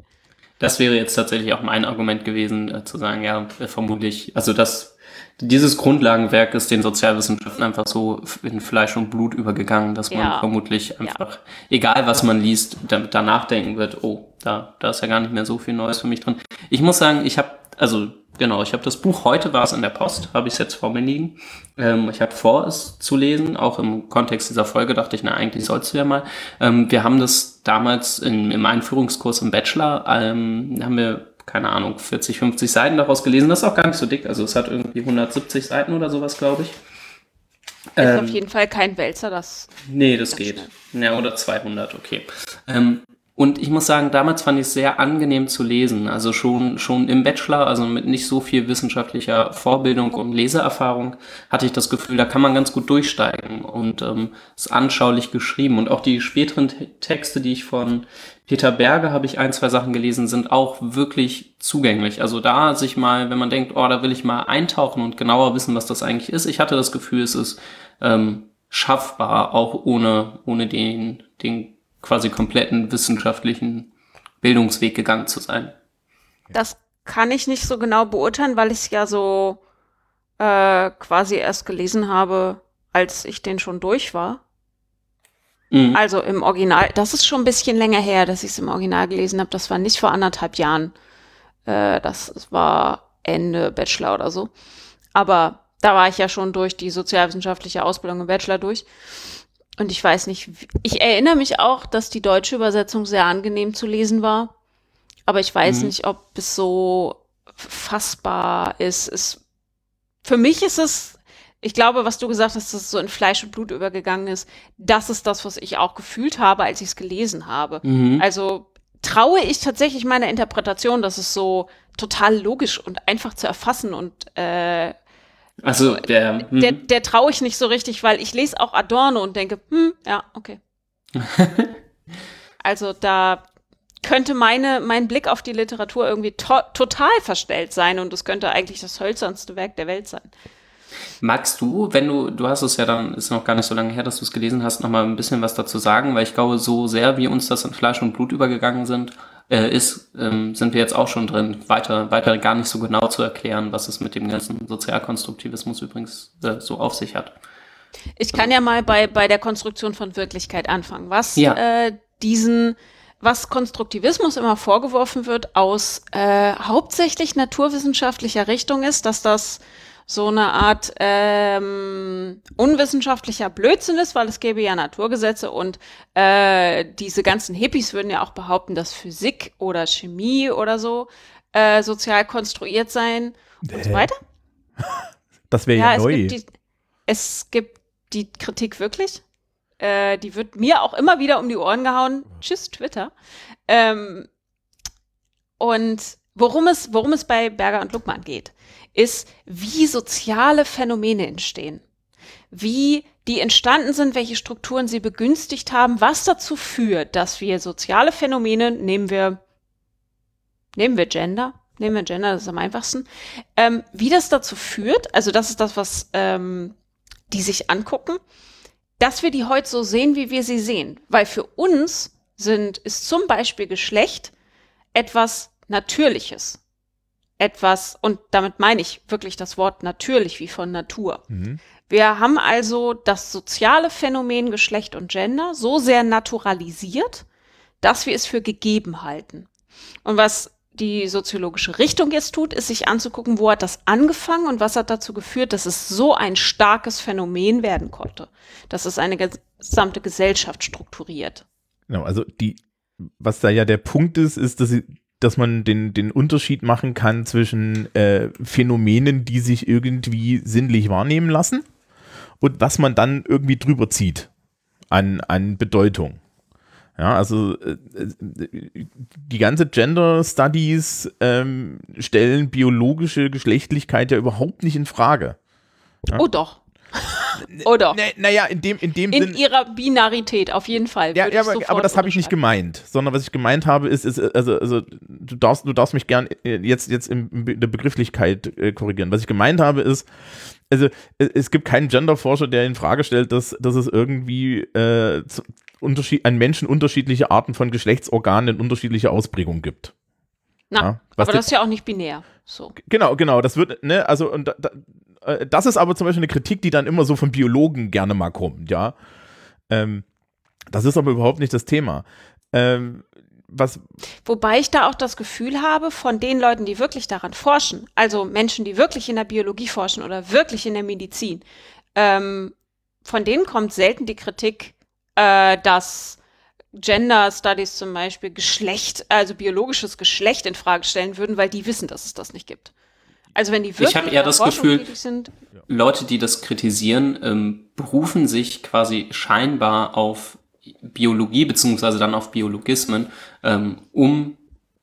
Das wäre jetzt tatsächlich auch mein Argument gewesen, äh, zu sagen, ja, äh, vermutlich, also das, dieses Grundlagenwerk ist den Sozialwissenschaften einfach so in Fleisch und Blut übergegangen, dass man Ja. vermutlich einfach, egal was man liest, da, danach denken wird, oh, da, da ist ja gar nicht mehr so viel Neues für mich drin. Ich muss sagen, ich habe, also genau, ich habe das Buch, heute war es in der Post, habe ich es jetzt vor mir liegen. Ähm, ich habe vor, es zu lesen, auch im Kontext dieser Folge dachte ich, na, eigentlich sollst du ja mal. Ähm, wir haben das damals in, im Einführungskurs im Bachelor, ähm, haben wir, keine Ahnung, 40, 50 Seiten daraus gelesen. Das ist auch gar nicht so dick, also es hat irgendwie 170 Seiten oder sowas, glaube ich. Ist Ähm, auf jeden Fall kein Wälzer, das Nee, das Ganz geht. Ja, oder 200, okay. Ähm, und ich muss sagen, damals fand ich es sehr angenehm zu lesen. Also schon, schon im Bachelor, also mit nicht so viel wissenschaftlicher Vorbildung und Leseerfahrung, hatte ich das Gefühl, da kann man ganz gut durchsteigen und ähm, ist anschaulich geschrieben. Und auch die späteren Te- Texte, die ich von Peter Berge habe ich ein, zwei Sachen gelesen, sind auch wirklich zugänglich. Also da sich mal, wenn man denkt, oh, da will ich mal eintauchen und genauer wissen, was das eigentlich ist. Ich hatte das Gefühl, es ist ähm, schaffbar, auch ohne, ohne den, den quasi kompletten wissenschaftlichen Bildungsweg gegangen zu sein. Das kann ich nicht so genau beurteilen, weil ich es ja so äh, quasi erst gelesen habe, als ich den schon durch war. Mhm. Also im Original, das ist schon ein bisschen länger her, dass ich es im Original gelesen habe. Das war nicht vor anderthalb Jahren. Äh, das war Ende Bachelor oder so. Aber da war ich ja schon durch die sozialwissenschaftliche Ausbildung im Bachelor durch. Und ich weiß nicht, ich erinnere mich auch, dass die deutsche Übersetzung sehr angenehm zu lesen war. Aber ich weiß Mhm. nicht, ob es so fassbar ist. Es, für mich ist es, ich glaube, was du gesagt hast, dass es so in Fleisch und Blut übergegangen ist, das ist das, was ich auch gefühlt habe, als ich es gelesen habe. Mhm. Also traue ich tatsächlich meiner Interpretation, dass es so total logisch und einfach zu erfassen und äh, Also der, mhm. der, der traue ich nicht so richtig, weil ich lese auch Adorno und denke, hm, ja, okay. also da könnte meine, mein Blick auf die Literatur irgendwie to total verstellt sein und es könnte eigentlich das hölzernste Werk der Welt sein. Magst du, wenn du, du hast es ja dann, ist noch gar nicht so lange her, dass du es gelesen hast, noch mal ein bisschen was dazu sagen, weil ich glaube, so sehr wie uns das in Fleisch und Blut übergegangen sind, äh, ist, ähm, sind wir jetzt auch schon drin, weiter, weiter gar nicht so genau zu erklären, was es mit dem ganzen Sozialkonstruktivismus übrigens äh, so auf sich hat. Ich kann ja mal bei, bei der Konstruktion von Wirklichkeit anfangen. Was Ja. äh, diesen, was Konstruktivismus immer vorgeworfen wird, aus äh, hauptsächlich naturwissenschaftlicher Richtung ist, dass das so eine Art ähm, unwissenschaftlicher Blödsinn ist, weil es gäbe ja Naturgesetze und äh, diese ganzen Hippies würden ja auch behaupten, dass Physik oder Chemie oder so äh, sozial konstruiert sein und so weiter. Das wäre Ja, ja, es neu. gibt, die, es gibt die Kritik wirklich. Äh, die wird mir auch immer wieder um die Ohren gehauen. Tschüss, Twitter. Ähm, und worum es, worum es bei Berger und Luckmann geht, ist, wie soziale Phänomene entstehen. Wie die entstanden sind, welche Strukturen sie begünstigt haben, was dazu führt, dass wir soziale Phänomene, nehmen wir, nehmen wir Gender, nehmen wir Gender, das ist am einfachsten, ähm, wie das dazu führt, also das ist das, was ähm, die sich angucken, dass wir die heute so sehen, wie wir sie sehen. Weil für uns sind, ist zum Beispiel Geschlecht etwas Natürliches. Etwas, und damit meine ich wirklich das Wort natürlich wie von Natur. Mhm. Wir haben also das soziale Phänomen Geschlecht und Gender so sehr naturalisiert, dass wir es für gegeben halten. Und was die soziologische Richtung jetzt tut, ist sich anzugucken, wo hat das angefangen und was hat dazu geführt, dass es so ein starkes Phänomen werden konnte, dass es eine gesamte Gesellschaft strukturiert. Genau, also die, was da ja der Punkt ist, ist, dass, sie, dass man den, den Unterschied machen kann zwischen äh, Phänomenen, die sich irgendwie sinnlich wahrnehmen lassen und was man dann irgendwie drüber zieht an, an Bedeutung. Ja, also äh, die ganze Gender Studies ähm, stellen biologische Geschlechtlichkeit ja überhaupt nicht in Frage. Ja? Oh doch. Doch. Naja, in dem, in dem In Sinn. ihrer Binarität, auf jeden Fall. Ja, ja aber, aber das habe ich nicht gemeint, sondern was ich gemeint habe, ist, ist also, also du darfst, du darfst mich gern äh, jetzt, jetzt in, der Begrifflichkeit äh, korrigieren. Was ich gemeint habe, ist, also es, es gibt keinen Genderforscher, der in Frage stellt, dass, dass es irgendwie äh, Unterschied, an Menschen unterschiedliche Arten von Geschlechtsorganen in unterschiedlicher Ausprägung gibt. Na, Ja, aber das ist ja auch nicht binär. So. Genau, genau, das wird, ne, also und da, äh, das ist aber zum Beispiel eine Kritik, die dann immer so von Biologen gerne mal kommt, ja. Ähm, das ist aber überhaupt nicht das Thema. Ähm, was, Wobei ich da auch das Gefühl habe, von den Leuten, die wirklich daran forschen, also Menschen, die wirklich in der Biologie forschen oder wirklich in der Medizin, ähm, von denen kommt selten die Kritik, äh, dass Gender Studies zum Beispiel Geschlecht, also biologisches Geschlecht in Frage stellen würden, weil die wissen, dass es das nicht gibt. Also wenn die wirklich hab in eher das Gefühl- sind, Leute, die das kritisieren, ähm, berufen sich quasi scheinbar auf Biologie beziehungsweise dann auf Biologismen, ähm, um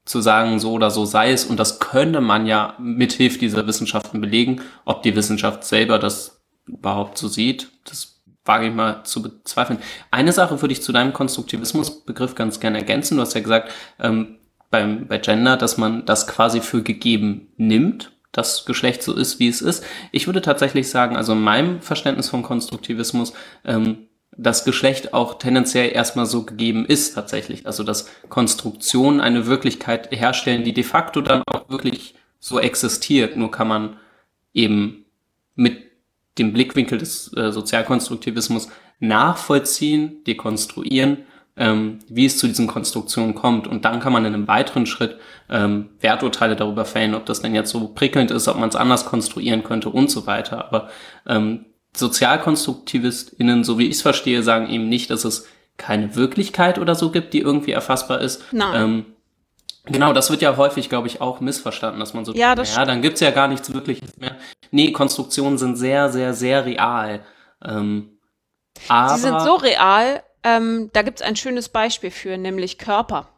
zu sagen, so oder so sei es. Und das könnte man ja mithilfe dieser Wissenschaften belegen. Ob die Wissenschaft selber das überhaupt so sieht, das wage ich mal zu bezweifeln. Eine Sache würde ich zu deinem Konstruktivismusbegriff ganz gerne ergänzen. Du hast ja gesagt, ähm, beim, bei Gender, dass man das quasi für gegeben nimmt, dass Geschlecht so ist, wie es ist. Ich würde tatsächlich sagen, also in meinem Verständnis von Konstruktivismus, ähm, dass Geschlecht auch tendenziell erstmal so gegeben ist tatsächlich. Also dass Konstruktionen eine Wirklichkeit herstellen, die de facto dann auch wirklich so existiert. Nur kann man eben mit dem Blickwinkel des äh, Sozialkonstruktivismus nachvollziehen, dekonstruieren, ähm, wie es zu diesen Konstruktionen kommt. Und dann kann man in einem weiteren Schritt ähm, Werturteile darüber fällen, ob das denn jetzt so prickelnd ist, ob man es anders konstruieren könnte und so weiter. Aber ähm, SozialkonstruktivistInnen, so wie ich es verstehe, sagen eben nicht, dass es keine Wirklichkeit oder so gibt, die irgendwie erfassbar ist. Nein. Ähm, genau, das wird ja häufig, glaube ich, auch missverstanden, dass man so, Ja, das ja, dann gibt's ja gar nichts Wirkliches mehr. Nee, Konstruktionen sind sehr, sehr, sehr real. Ähm, aber Sie sind so real, ähm, da gibt es ein schönes Beispiel für, nämlich Körper.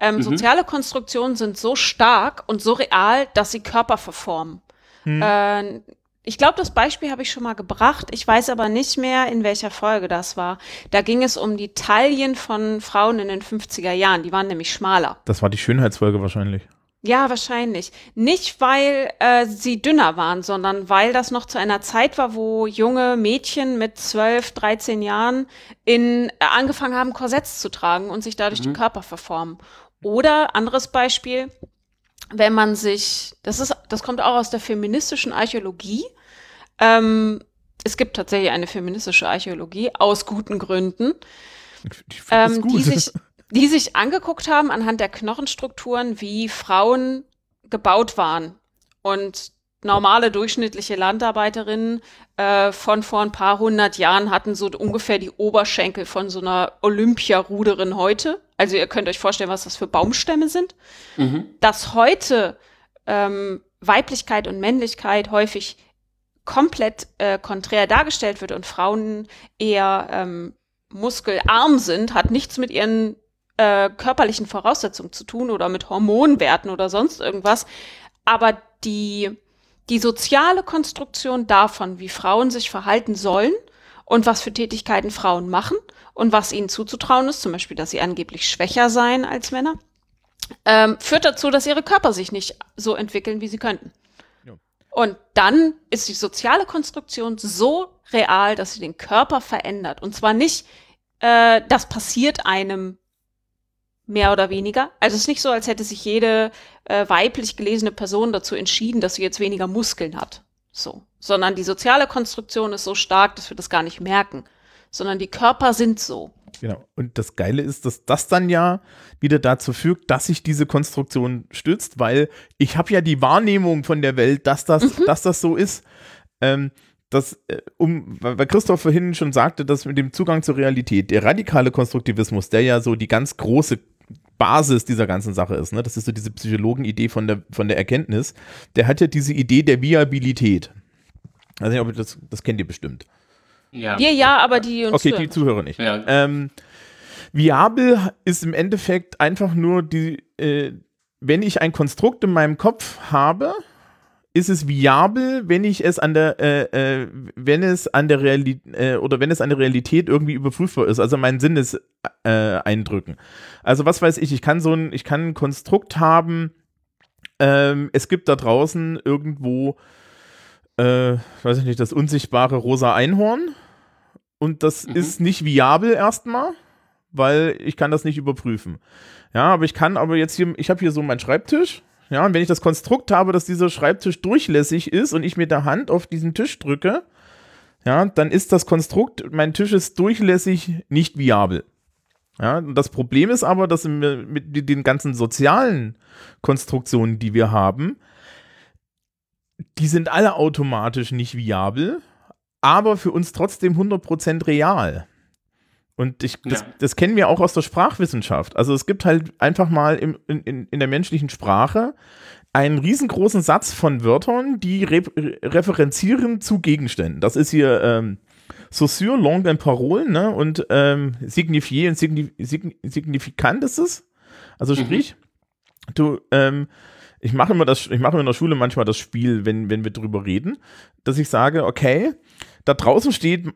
Ähm, Mhm. Soziale Konstruktionen sind so stark und so real, dass sie Körper verformen. Hm. Äh, ich glaube, das Beispiel habe ich schon mal gebracht. Ich weiß aber nicht mehr, in welcher Folge das war. Da ging es um die Taillen von Frauen in den 50er Jahren. Die waren nämlich schmaler. das war die Schönheitsfolge wahrscheinlich. Ja, wahrscheinlich. Nicht, weil äh, sie dünner waren, sondern weil das noch zu einer Zeit war, wo junge Mädchen mit 12, 13 Jahren in, äh, angefangen haben, Korsetts zu tragen und sich dadurch die Körper verformen. Oder anderes Beispiel, wenn man sich, das ist, das kommt auch aus der feministischen Archäologie. Ähm, es gibt tatsächlich eine feministische Archäologie aus guten Gründen das ähm, die, sich, die sich angeguckt haben anhand der Knochenstrukturen, wie Frauen gebaut waren. Und normale durchschnittliche Landarbeiterinnen äh, von vor ein paar hundert Jahren hatten so ungefähr die Oberschenkel von so einer Olympiaruderin heute. Also ihr könnt euch vorstellen, was das für Baumstämme sind. Mhm. Dass heute ähm, Weiblichkeit und Männlichkeit häufig komplett äh, konträr dargestellt wird und Frauen eher ähm, muskelarm sind, hat nichts mit ihren äh, körperlichen Voraussetzungen zu tun oder mit Hormonwerten oder sonst irgendwas. Aber die, die soziale Konstruktion davon, wie Frauen sich verhalten sollen und was für Tätigkeiten Frauen machen und was ihnen zuzutrauen ist, zum Beispiel, dass sie angeblich schwächer seien als Männer, ähm, führt dazu, dass ihre Körper sich nicht so entwickeln, wie sie könnten. Ja. Und dann ist die soziale Konstruktion so real, dass sie den Körper verändert. Und zwar nicht, äh, das passiert einem mehr oder weniger. Also es ist nicht so, als hätte sich jede äh, weiblich gelesene Person dazu entschieden, dass sie jetzt weniger Muskeln hat. So. Sondern die soziale Konstruktion ist so stark, dass wir das gar nicht merken. Sondern die Körper sind so. Genau. Und das Geile ist, dass das dann ja wieder dazu führt, dass sich diese Konstruktion stützt, weil ich habe ja die Wahrnehmung von der Welt, dass das, Mhm. dass das so ist. Ähm, das, äh, um, weil weil Christoph vorhin schon sagte, dass mit dem Zugang zur Realität, der radikale Konstruktivismus, der ja so die ganz große Basis dieser ganzen Sache ist, ne? das ist so diese Psychologenidee von der, von der Erkenntnis, der hat ja diese Idee der Viabilität. Also nicht, ob ihr das, das kennt ihr bestimmt. Ja. Wir ja, aber die uns Okay, hören. die Zuhörer nicht. Ja. Ähm, viabel ist im Endeffekt einfach nur die, äh, wenn ich ein Konstrukt in meinem Kopf habe, ist es viabel, wenn ich es an der, äh, äh, wenn es an der Realität äh, oder wenn es an der Realität irgendwie überprüfbar ist, also mein Sinnes äh, eindrücken. Also was weiß ich, ich kann so ein, ich kann ein Konstrukt haben, ähm, es gibt da draußen irgendwo, äh, weiß ich nicht, das unsichtbare rosa Einhorn und das Mhm. ist nicht viabel erstmal, weil ich kann das nicht überprüfen. Ja, aber ich kann aber jetzt hier, ich habe hier so meinen Schreibtisch. Ja, und wenn ich das Konstrukt habe, dass dieser Schreibtisch durchlässig ist und ich mit der Hand auf diesen Tisch drücke, ja, dann ist das Konstrukt, mein Tisch ist durchlässig nicht viabel. Ja, und das Problem ist aber, dass wir mit den ganzen sozialen Konstruktionen, die wir haben, die sind alle automatisch nicht viabel, aber für uns trotzdem 100% real. Und ich, das, Ja. das kennen wir auch aus der Sprachwissenschaft. Also es gibt halt einfach mal im, in, in, in der menschlichen Sprache einen riesengroßen Satz von Wörtern, die re referenzieren zu Gegenständen. Das ist hier ähm, Saussure, Langue und Parole, ne? Und ähm, signifier und signi signi signifikant ist es. Also Mhm. sprich, du, ähm, ich mache immer das, ich mache in der Schule manchmal das Spiel, wenn, wenn wir drüber reden, dass ich sage, okay, da draußen steht,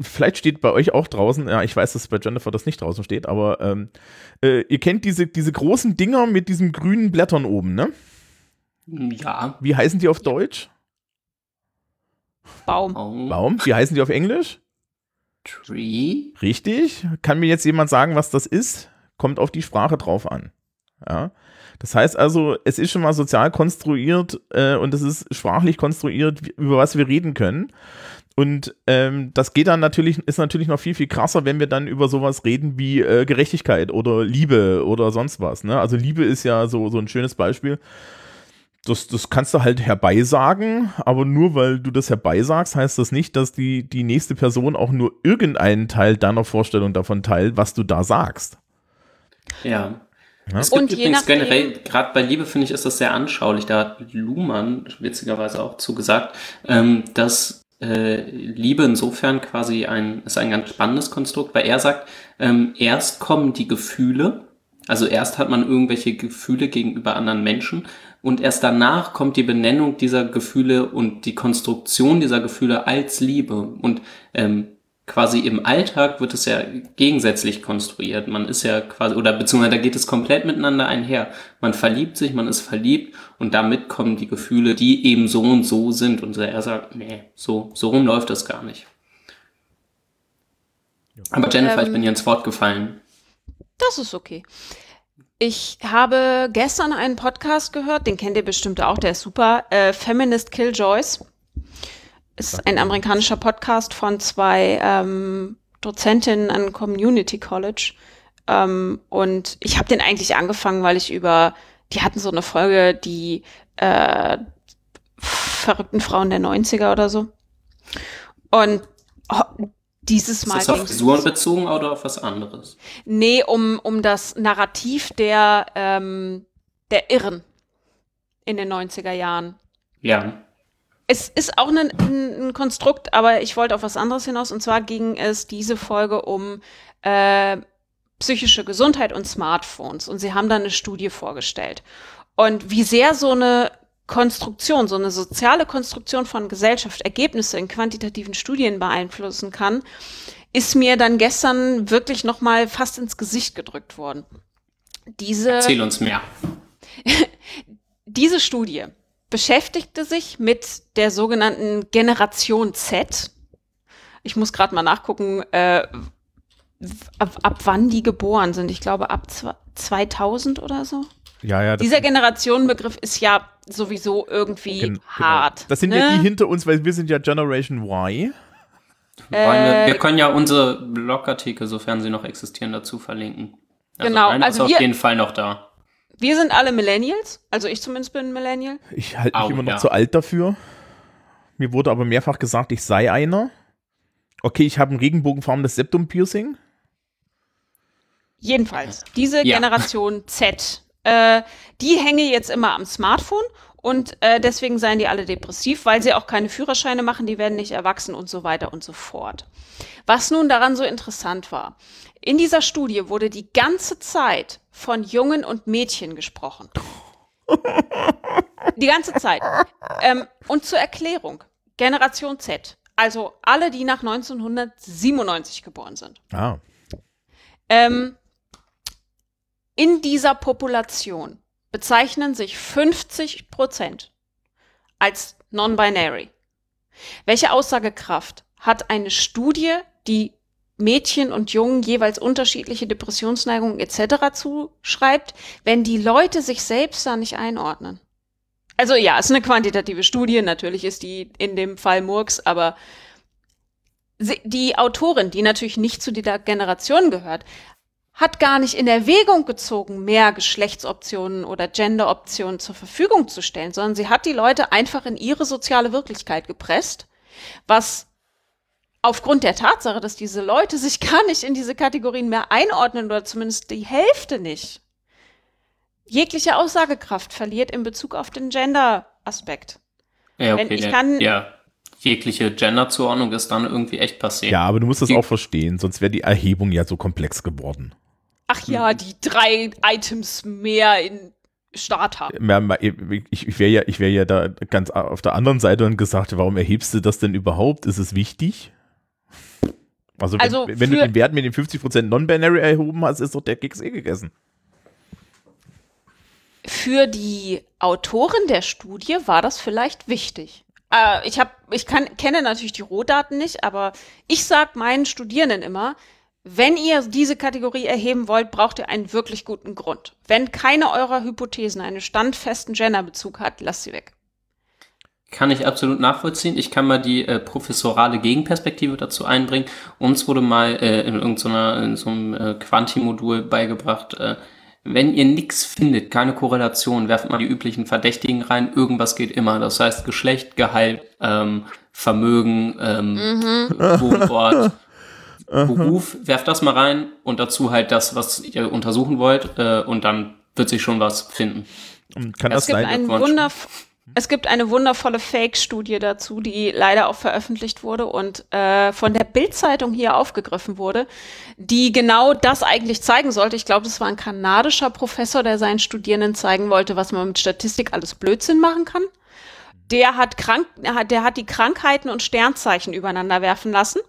vielleicht steht bei euch auch draußen, ja, ich weiß, dass bei Jennifer das nicht draußen steht, aber ähm, äh, ihr kennt diese, diese großen Dinger mit diesen grünen Blättern oben, ne? Ja. Wie heißen die auf Deutsch? Baum. Oh. Baum. Wie heißen die auf Englisch? Tree. Richtig. Kann mir jetzt jemand sagen, was das ist? Kommt auf die Sprache drauf an. Ja. Das heißt also, es ist schon mal sozial konstruiert äh, und es ist sprachlich konstruiert, über was wir reden können. Und ähm, das geht dann natürlich, ist natürlich noch viel, viel krasser, wenn wir dann über sowas reden wie äh, Gerechtigkeit oder Liebe oder sonst was. Ne? Also Liebe ist ja so, so ein schönes Beispiel. Das, das kannst du halt herbeisagen, aber nur weil du das herbeisagst, heißt das nicht, dass die, die nächste Person auch nur irgendeinen Teil deiner Vorstellung davon teilt, was du da sagst. Ja. Ja. Es gibt Und übrigens generell, gerade bei Liebe finde ich, ist das sehr anschaulich. Da hat Luhmann witzigerweise auch zugesagt, ähm, dass äh, Liebe insofern quasi ein, ist ein ganz spannendes Konstrukt, weil er sagt, ähm, erst kommen die Gefühle, also erst hat man irgendwelche Gefühle gegenüber anderen Menschen und erst danach kommt die Benennung dieser Gefühle und die Konstruktion dieser Gefühle als Liebe. Und ähm, quasi im Alltag wird es ja gegensätzlich konstruiert. Man ist ja quasi, oder beziehungsweise da geht es komplett miteinander einher. Man verliebt sich, man ist verliebt und damit kommen die Gefühle, die eben so und so sind. Und er sagt, nee, so, so rum läuft das gar nicht. Aber Jennifer, ich Ähm, bin dir ins Wort gefallen. Das ist okay. Ich habe gestern einen Podcast gehört, den kennt ihr bestimmt auch, der ist super. Äh, Feminist Killjoys. Ist ein amerikanischer Podcast von zwei ähm, Dozentinnen an Community College. Ähm, und ich habe den eigentlich angefangen, weil ich über, die hatten so eine Folge, die äh, verrückten Frauen der 90er oder so. Und dieses Ist Mal das auf Frisuren bezogen oder auf was anderes? Nee, um, um das Narrativ der, ähm, der Irren in den 90er Jahren. Ja. Es ist auch ein, ein, ein Konstrukt, aber ich wollte auf was anderes hinaus. Und zwar ging es diese Folge um äh, psychische Gesundheit und Smartphones. Und sie haben da eine Studie vorgestellt. Und wie sehr so eine Konstruktion, so eine soziale Konstruktion von Gesellschaft Ergebnisse in quantitativen Studien beeinflussen kann, ist mir dann gestern wirklich noch mal fast ins Gesicht gedrückt worden. Diese, Erzähl uns mehr. diese Studie beschäftigte sich mit der sogenannten Generation Z. Ich muss gerade mal nachgucken, äh, ab, ab wann die geboren sind. Ich glaube ab 2000 oder so. Ja, ja. Dieser Generationenbegriff ist ja sowieso irgendwie gen- genau. hart. Das sind ne? ja die hinter uns, weil wir sind ja Generation Y. Äh, wir können ja unsere Blogartikel, sofern sie noch existieren, dazu verlinken. Also Genau, Einer also ist wir- auf jeden Fall noch da. Wir sind alle Millennials, also ich zumindest bin ein Millennial. Ich halte mich Au, immer noch ja. zu alt dafür. Mir wurde aber mehrfach gesagt, ich sei einer. Okay, ich habe ein regenbogenfarbenes Septum-Piercing. Jedenfalls, diese Ja. Generation Z, äh, die hänge jetzt immer am Smartphone und äh, deswegen seien die alle depressiv, weil sie auch keine Führerscheine machen, die werden nicht erwachsen und so weiter und so fort. Was nun daran so interessant war, in dieser Studie wurde die ganze Zeit von Jungen und Mädchen gesprochen. Die ganze Zeit. Ähm, und zur Erklärung, Generation Z, also alle, die nach 1997 geboren sind. Ah. Ähm, in dieser Population bezeichnen sich 50 Prozent als non-binary. Welche Aussagekraft hat eine Studie, die Mädchen und Jungen jeweils unterschiedliche Depressionsneigungen etc. zuschreibt, wenn die Leute sich selbst da nicht einordnen? Also ja, es ist eine quantitative Studie, natürlich ist die in dem Fall Murks, aber die Autorin, die natürlich nicht zu dieser Generation gehört, hat gar nicht in Erwägung gezogen, mehr Geschlechtsoptionen oder Genderoptionen zur Verfügung zu stellen, sondern sie hat die Leute einfach in ihre soziale Wirklichkeit gepresst, was aufgrund der Tatsache, dass diese Leute sich gar nicht in diese Kategorien mehr einordnen oder zumindest die Hälfte nicht, jegliche Aussagekraft verliert in Bezug auf den Gender-Aspekt. Ja, Wenn okay, ich der- kann- ja. Jegliche Gender-Zuordnung ist dann irgendwie echt passé. Ja, aber du musst das auch verstehen, sonst wäre die Erhebung ja so komplex geworden. Ach ja, die drei Items mehr in Start haben. Mehr- mehr- Ich, wäre ja, ich wäre ja da ganz auf der anderen Seite und gesagt, warum erhebst du das denn überhaupt? Ist es wichtig? Also, wenn, Also wenn du den Wert mit den 50% Non-Binary erhoben hast, ist doch der Keks eh gegessen. Für die Autorin der Studie war das vielleicht wichtig. Äh, ich hab, ich kann, kenne natürlich die Rohdaten nicht, aber ich sag meinen Studierenden immer, wenn ihr diese Kategorie erheben wollt, braucht ihr einen wirklich guten Grund. Wenn keine eurer Hypothesen einen standfesten Genderbezug hat, lasst sie weg. Kann ich absolut nachvollziehen. Ich kann mal die äh, professorale Gegenperspektive dazu einbringen. Uns wurde mal äh, in irgendeiner, in so einem äh, Quanti-Modul beigebracht, äh, wenn ihr nichts findet, keine Korrelation, werft mal die üblichen Verdächtigen rein, irgendwas geht immer. Das heißt Geschlecht, Gehalt, ähm, Vermögen, ähm, Wohnort, Beruf, werft das mal rein und dazu halt das, was ihr untersuchen wollt, äh, und dann wird sich schon was finden. Und Kann Es das gibt, sein? wunderv es gibt eine wundervolle Fake-Studie dazu, die leider auch veröffentlicht wurde und äh, von der Bild-Zeitung hier aufgegriffen wurde, die genau das eigentlich zeigen sollte. Ich glaube, das war ein kanadischer Professor, der seinen Studierenden zeigen wollte, was man mit Statistik alles Blödsinn machen kann. Der hat, krank, der hat die Krankheiten und Sternzeichen übereinander werfen lassen,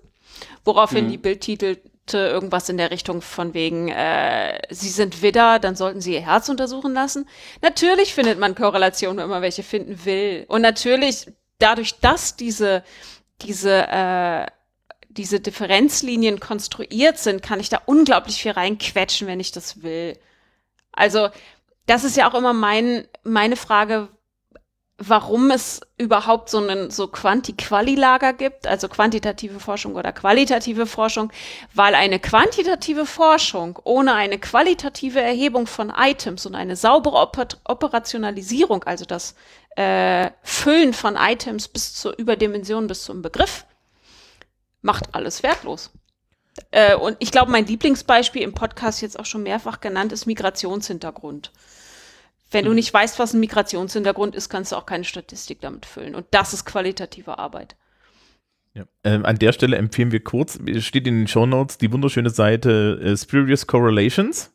woraufhin die Bild titelte irgendwas in der Richtung von wegen, äh, sie sind Widder, dann sollten sie ihr Herz untersuchen lassen. Natürlich findet man Korrelationen, wenn man welche finden will. Und natürlich, dadurch, dass diese, diese, äh, diese Differenzlinien konstruiert sind, kann ich da unglaublich viel reinquetschen, wenn ich das will. Also, das ist ja auch immer mein, meine Frage, warum es überhaupt so einen so Quanti-Quali-Lager gibt, also quantitative Forschung oder qualitative Forschung, weil eine quantitative Forschung ohne eine qualitative Erhebung von Items und eine saubere Oper Operationalisierung, also das äh, Füllen von Items bis zur Überdimension bis zum Begriff, macht alles wertlos. Äh, und ich glaube, mein Lieblingsbeispiel im Podcast jetzt auch schon mehrfach genannt ist Migrationshintergrund. Wenn du nicht weißt, was ein Migrationshintergrund ist, kannst du auch keine Statistik damit füllen. Und das ist qualitative Arbeit. Ja. Ähm, an der Stelle empfehlen wir kurz, es steht in den Show Notes die wunderschöne Seite äh, Spurious Correlations,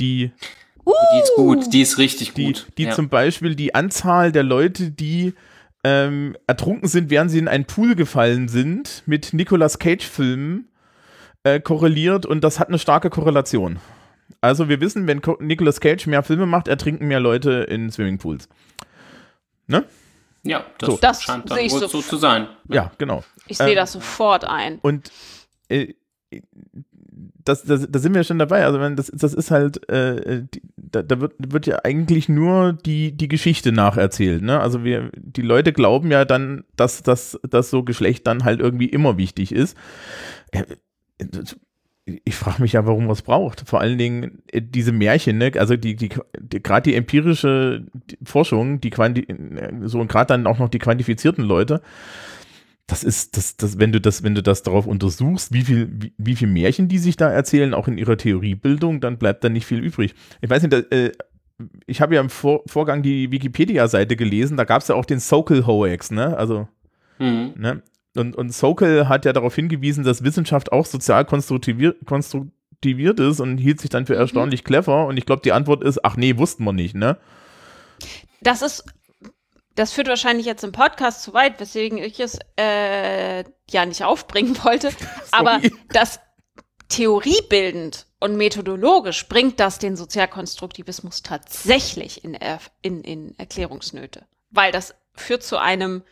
die, Die ist gut, die ist richtig die, gut. die ja. zum Beispiel die Anzahl der Leute, die ähm, ertrunken sind, während sie in einen Pool gefallen sind, mit Nicolas Cage-Filmen äh, korreliert und das hat eine starke Korrelation. Also wir wissen, wenn Co Nicolas Cage mehr Filme macht, ertrinken mehr Leute in Swimmingpools. ja, das, So. Das scheint dann ich wohl so- so zu sein. Ja, genau. Ich sehe Ähm, das sofort ein. Und äh, das, das, da sind wir schon dabei. Also wenn das, das ist halt, äh, die, da, da wird, wird ja eigentlich nur die, die Geschichte nacherzählt. Ne? Also wir, die Leute glauben ja dann, dass, dass, dass so Geschlecht dann halt irgendwie immer wichtig ist. Äh, ich frage mich ja, warum man es braucht. Vor allen Dingen äh, diese Märchen, ne? also die, die, die gerade die empirische Forschung, die quanti äh, so und gerade dann auch noch die quantifizierten Leute, das ist, das, das, wenn du das, wenn du das darauf untersuchst, wie viel, wie, wie viel Märchen die sich da erzählen, auch in ihrer Theoriebildung, dann bleibt da nicht viel übrig. Ich weiß nicht, da, äh, ich habe ja im Vor Vorgang die Wikipedia-Seite gelesen, da gab es ja auch den Sokal-Hoax, ne? Also, Mhm. ne? Und, und Sokal hat ja darauf hingewiesen, dass Wissenschaft auch sozial konstruktiviert, konstruktiviert ist und hielt sich dann für erstaunlich clever. Und ich glaube, die Antwort ist, ach nee, wussten wir nicht, ne? Das ist, das führt wahrscheinlich jetzt im Podcast zu weit, weswegen ich es äh, ja nicht aufbringen wollte. Aber das theoriebildend und methodologisch bringt das den Sozialkonstruktivismus tatsächlich in, er, in, in Erklärungsnöte. Weil das führt zu einem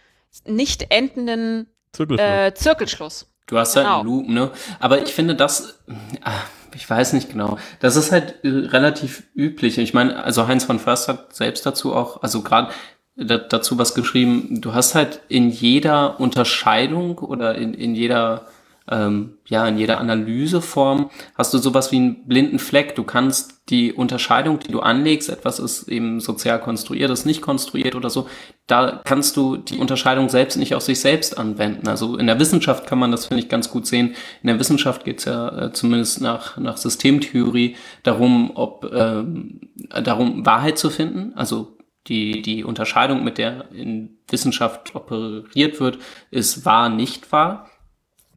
nicht endenden Zirkelschluss. äh, Zirkelschluss. Du hast halt Genau. einen Loop, ne? Aber ich finde das, ah, ich weiß nicht genau, das ist halt äh, relativ üblich. Ich meine, also Heinz von Först hat selbst dazu auch, also gerade da, dazu was geschrieben, du hast halt in jeder Unterscheidung oder in, in jeder, ähm, ja, in jeder Analyseform hast du sowas wie einen blinden Fleck. Du kannst die Unterscheidung, die du anlegst, etwas ist eben sozial konstruiert, ist nicht konstruiert oder so, da kannst du die Unterscheidung selbst nicht auf sich selbst anwenden. Also in der Wissenschaft kann man das, finde ich, ganz gut sehen. In der Wissenschaft geht es ja äh, zumindest nach, nach Systemtheorie darum, ob ähm, darum, Wahrheit zu finden. Also die, die Unterscheidung, mit der in Wissenschaft operiert wird, ist wahr, nicht wahr,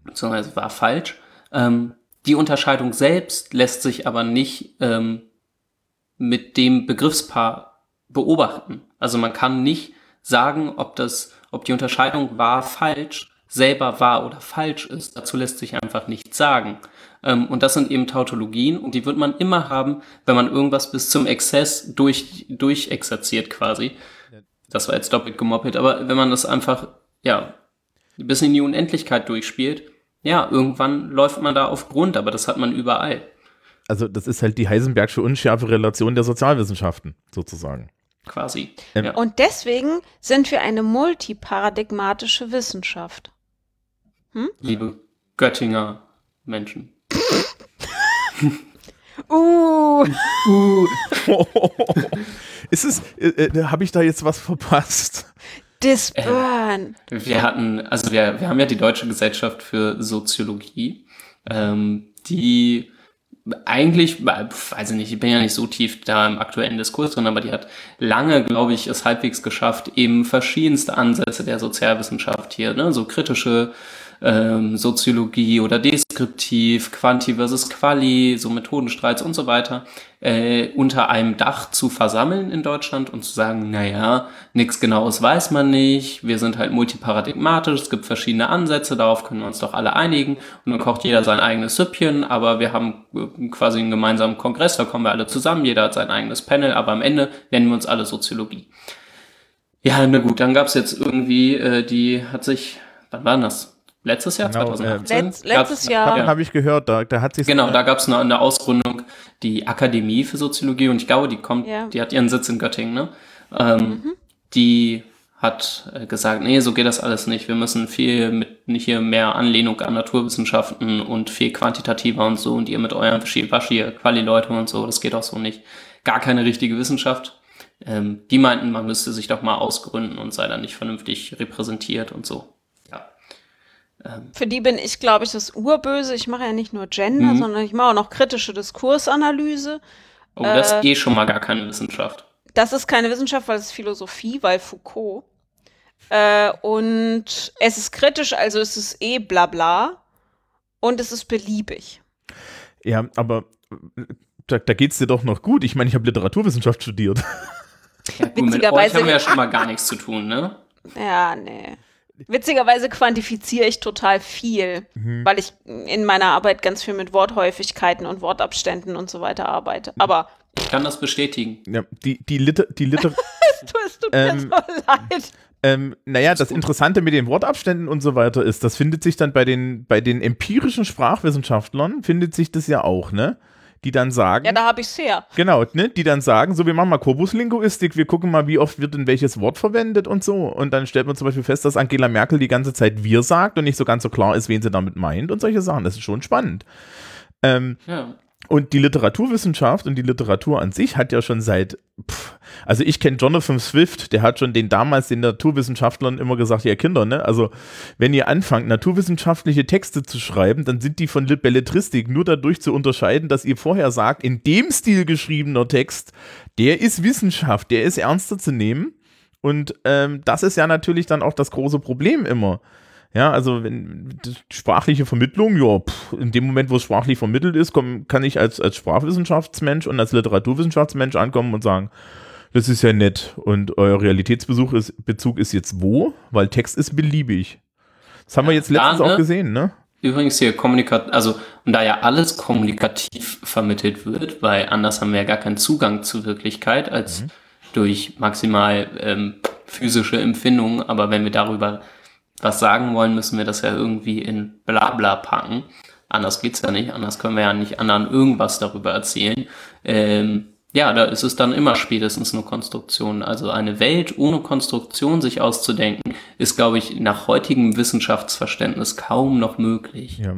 beziehungsweise wahr, falsch. Ähm, die Unterscheidung selbst lässt sich aber nicht ähm, mit dem Begriffspaar beobachten. Also man kann nicht sagen, ob das, ob die Unterscheidung wahr, falsch selber wahr oder falsch ist. Dazu lässt sich einfach nichts sagen. Ähm, und das sind eben Tautologien und die wird man immer haben, wenn man irgendwas bis zum Exzess durch, durchexerziert quasi. Das war jetzt doppelt gemoppelt, aber wenn man das einfach, ja, bis in die Unendlichkeit durchspielt, ja, irgendwann läuft man da auf Grund, aber das hat man überall. Also das ist halt die Heisenbergsche unschärfe Relation der Sozialwissenschaften, sozusagen. Quasi. Ähm, ja. Und deswegen sind wir eine multiparadigmatische Wissenschaft. Liebe Göttinger Menschen. Uh, ist es, äh, äh, habe ich da jetzt was verpasst? This burn. Wir hatten, also wir, wir haben ja die Deutsche Gesellschaft für Soziologie, ähm, die eigentlich, weiß ich nicht, ich bin ja nicht so tief da im aktuellen Diskurs drin, aber die hat lange, glaube ich, es halbwegs geschafft, eben verschiedenste Ansätze der Sozialwissenschaft hier, ne, so kritische ähm, Soziologie oder deskriptiv, Quanti versus Quali, so Methodenstreits und so weiter, äh, unter einem Dach zu versammeln in Deutschland und zu sagen, naja, nichts Genaues weiß man nicht, wir sind halt multiparadigmatisch, es gibt verschiedene Ansätze, darauf können wir uns doch alle einigen und dann kocht jeder sein eigenes Süppchen, aber wir haben äh, quasi einen gemeinsamen Kongress, da kommen wir alle zusammen, jeder hat sein eigenes Panel, aber am Ende nennen wir uns alle Soziologie. Ja, na gut, dann gab's jetzt irgendwie, äh, die hat sich, wann war das? Letztes Jahr, Genau, 2018? Letz- letztes Jahr. Habe Ja. hab ich gehört, da, da hat sich Genau, da gab es eine, eine Ausgründung, die Akademie für Soziologie, und ich glaube, die kommt, Ja. die hat ihren Sitz in Göttingen, ne? Ähm, Die hat äh, gesagt, nee, so geht das alles nicht. Wir müssen viel mit hier mehr Anlehnung an Naturwissenschaften und viel quantitativer und so und ihr mit euren Waschi, Quali-Leute und so, das geht auch so nicht. Gar keine richtige Wissenschaft. Ähm, die meinten, man müsste sich doch mal ausgründen und sei dann nicht vernünftig repräsentiert und so. Ja. Für die bin ich, glaube ich, das Urböse. Ich mache ja nicht nur Gender, Mhm. sondern ich mache auch noch kritische Diskursanalyse. Oh, das ist Äh, eh schon mal gar keine Wissenschaft. Das ist keine Wissenschaft, weil es ist Philosophie, weil Foucault. Äh, und es ist kritisch, also es ist eh bla bla. Und es ist beliebig. Ja, aber äh, da, da geht es dir doch noch gut. Ich meine, ich habe Literaturwissenschaft studiert. Ja, gut, mit euch haben wir ja schon mal gar nichts zu tun, ne? Ja, nee. Witzigerweise quantifiziere ich total viel, weil ich in meiner Arbeit ganz viel mit Worthäufigkeiten und Wortabständen und so weiter arbeite. Aber Ich kann das bestätigen. Ja, die, die, Liter, die Liter, es tut Ähm, mir so leid. ähm, naja, das Interessante mit den Wortabständen und so weiter ist, das findet sich dann bei den, bei den empirischen Sprachwissenschaftlern, findet sich das ja auch, ne? Die dann sagen, Ja, da habe ich es her. genau, ne? Die dann sagen, so, wir machen mal Korpuslinguistik, wir gucken mal, wie oft wird denn welches Wort verwendet und so. Und dann stellt man zum Beispiel fest, dass Angela Merkel die ganze Zeit wir sagt und nicht so ganz so klar ist, wen sie damit meint und solche Sachen. Das ist schon spannend. Ähm, Ja. Und die Literaturwissenschaft und die Literatur an sich hat ja schon seit, pff, also ich kenne Jonathan Swift, der hat schon den damals den Naturwissenschaftlern immer gesagt, ja Kinder, ne, also wenn ihr anfangt, naturwissenschaftliche Texte zu schreiben, dann sind die von Belletristik nur dadurch zu unterscheiden, dass ihr vorher sagt, in dem Stil geschriebener Text, der ist Wissenschaft, der ist ernster zu nehmen. Und ähm, das ist ja natürlich dann auch das große Problem immer. Ja, also wenn sprachliche Vermittlung, ja, pff, in dem Moment, wo es sprachlich vermittelt ist, komm, kann ich als, als Sprachwissenschaftsmensch und als Literaturwissenschaftsmensch ankommen und sagen, das ist ja nett und euer Realitätsbezug ist, Bezug ist jetzt wo? Weil Text ist beliebig. Das haben wir jetzt letztens ne? auch gesehen, ne? Übrigens hier Kommunikation, also und da ja alles kommunikativ vermittelt wird, weil anders haben wir ja gar keinen Zugang zur Wirklichkeit als durch maximal ähm, physische Empfindungen. Aber wenn wir darüber was sagen wollen, müssen wir das ja irgendwie in Blabla packen. Anders geht's ja nicht, anders können wir ja nicht anderen irgendwas darüber erzählen. Ähm, ja, da ist es dann immer spätestens eine Konstruktion. Also eine Welt ohne Konstruktion sich auszudenken, ist, glaube ich, nach heutigem Wissenschaftsverständnis kaum noch möglich. Ja,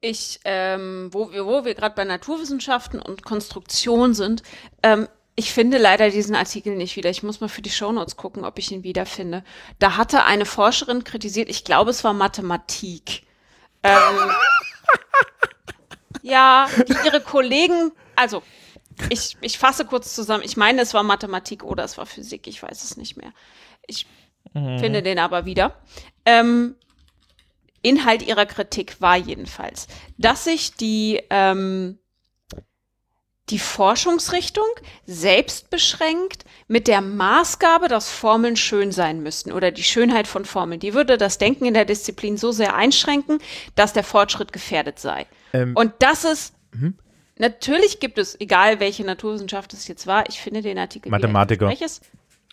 Ich, ähm, wo wir, wo wir gerade bei Naturwissenschaften und Konstruktion sind, ähm, ich finde leider diesen Artikel nicht wieder. Ich muss mal für die Shownotes gucken, ob ich ihn wiederfinde. Da hatte eine Forscherin kritisiert, ich glaube, es war Mathematik. Ähm, ja, die ihre Kollegen, also ich, ich fasse kurz zusammen. Ich meine, es war Mathematik oder es war Physik, ich weiß es nicht mehr. Ich finde den aber wieder. Ähm, Inhalt ihrer Kritik war jedenfalls, dass sich die, ähm, die Forschungsrichtung selbst beschränkt mit der Maßgabe, dass Formeln schön sein müssten oder die Schönheit von Formeln. Die würde das Denken in der Disziplin so sehr einschränken, dass der Fortschritt gefährdet sei. Ähm, Und das ist, natürlich gibt es, egal welche Naturwissenschaft es jetzt war, ich finde den Artikel. Mathematiker. Welches?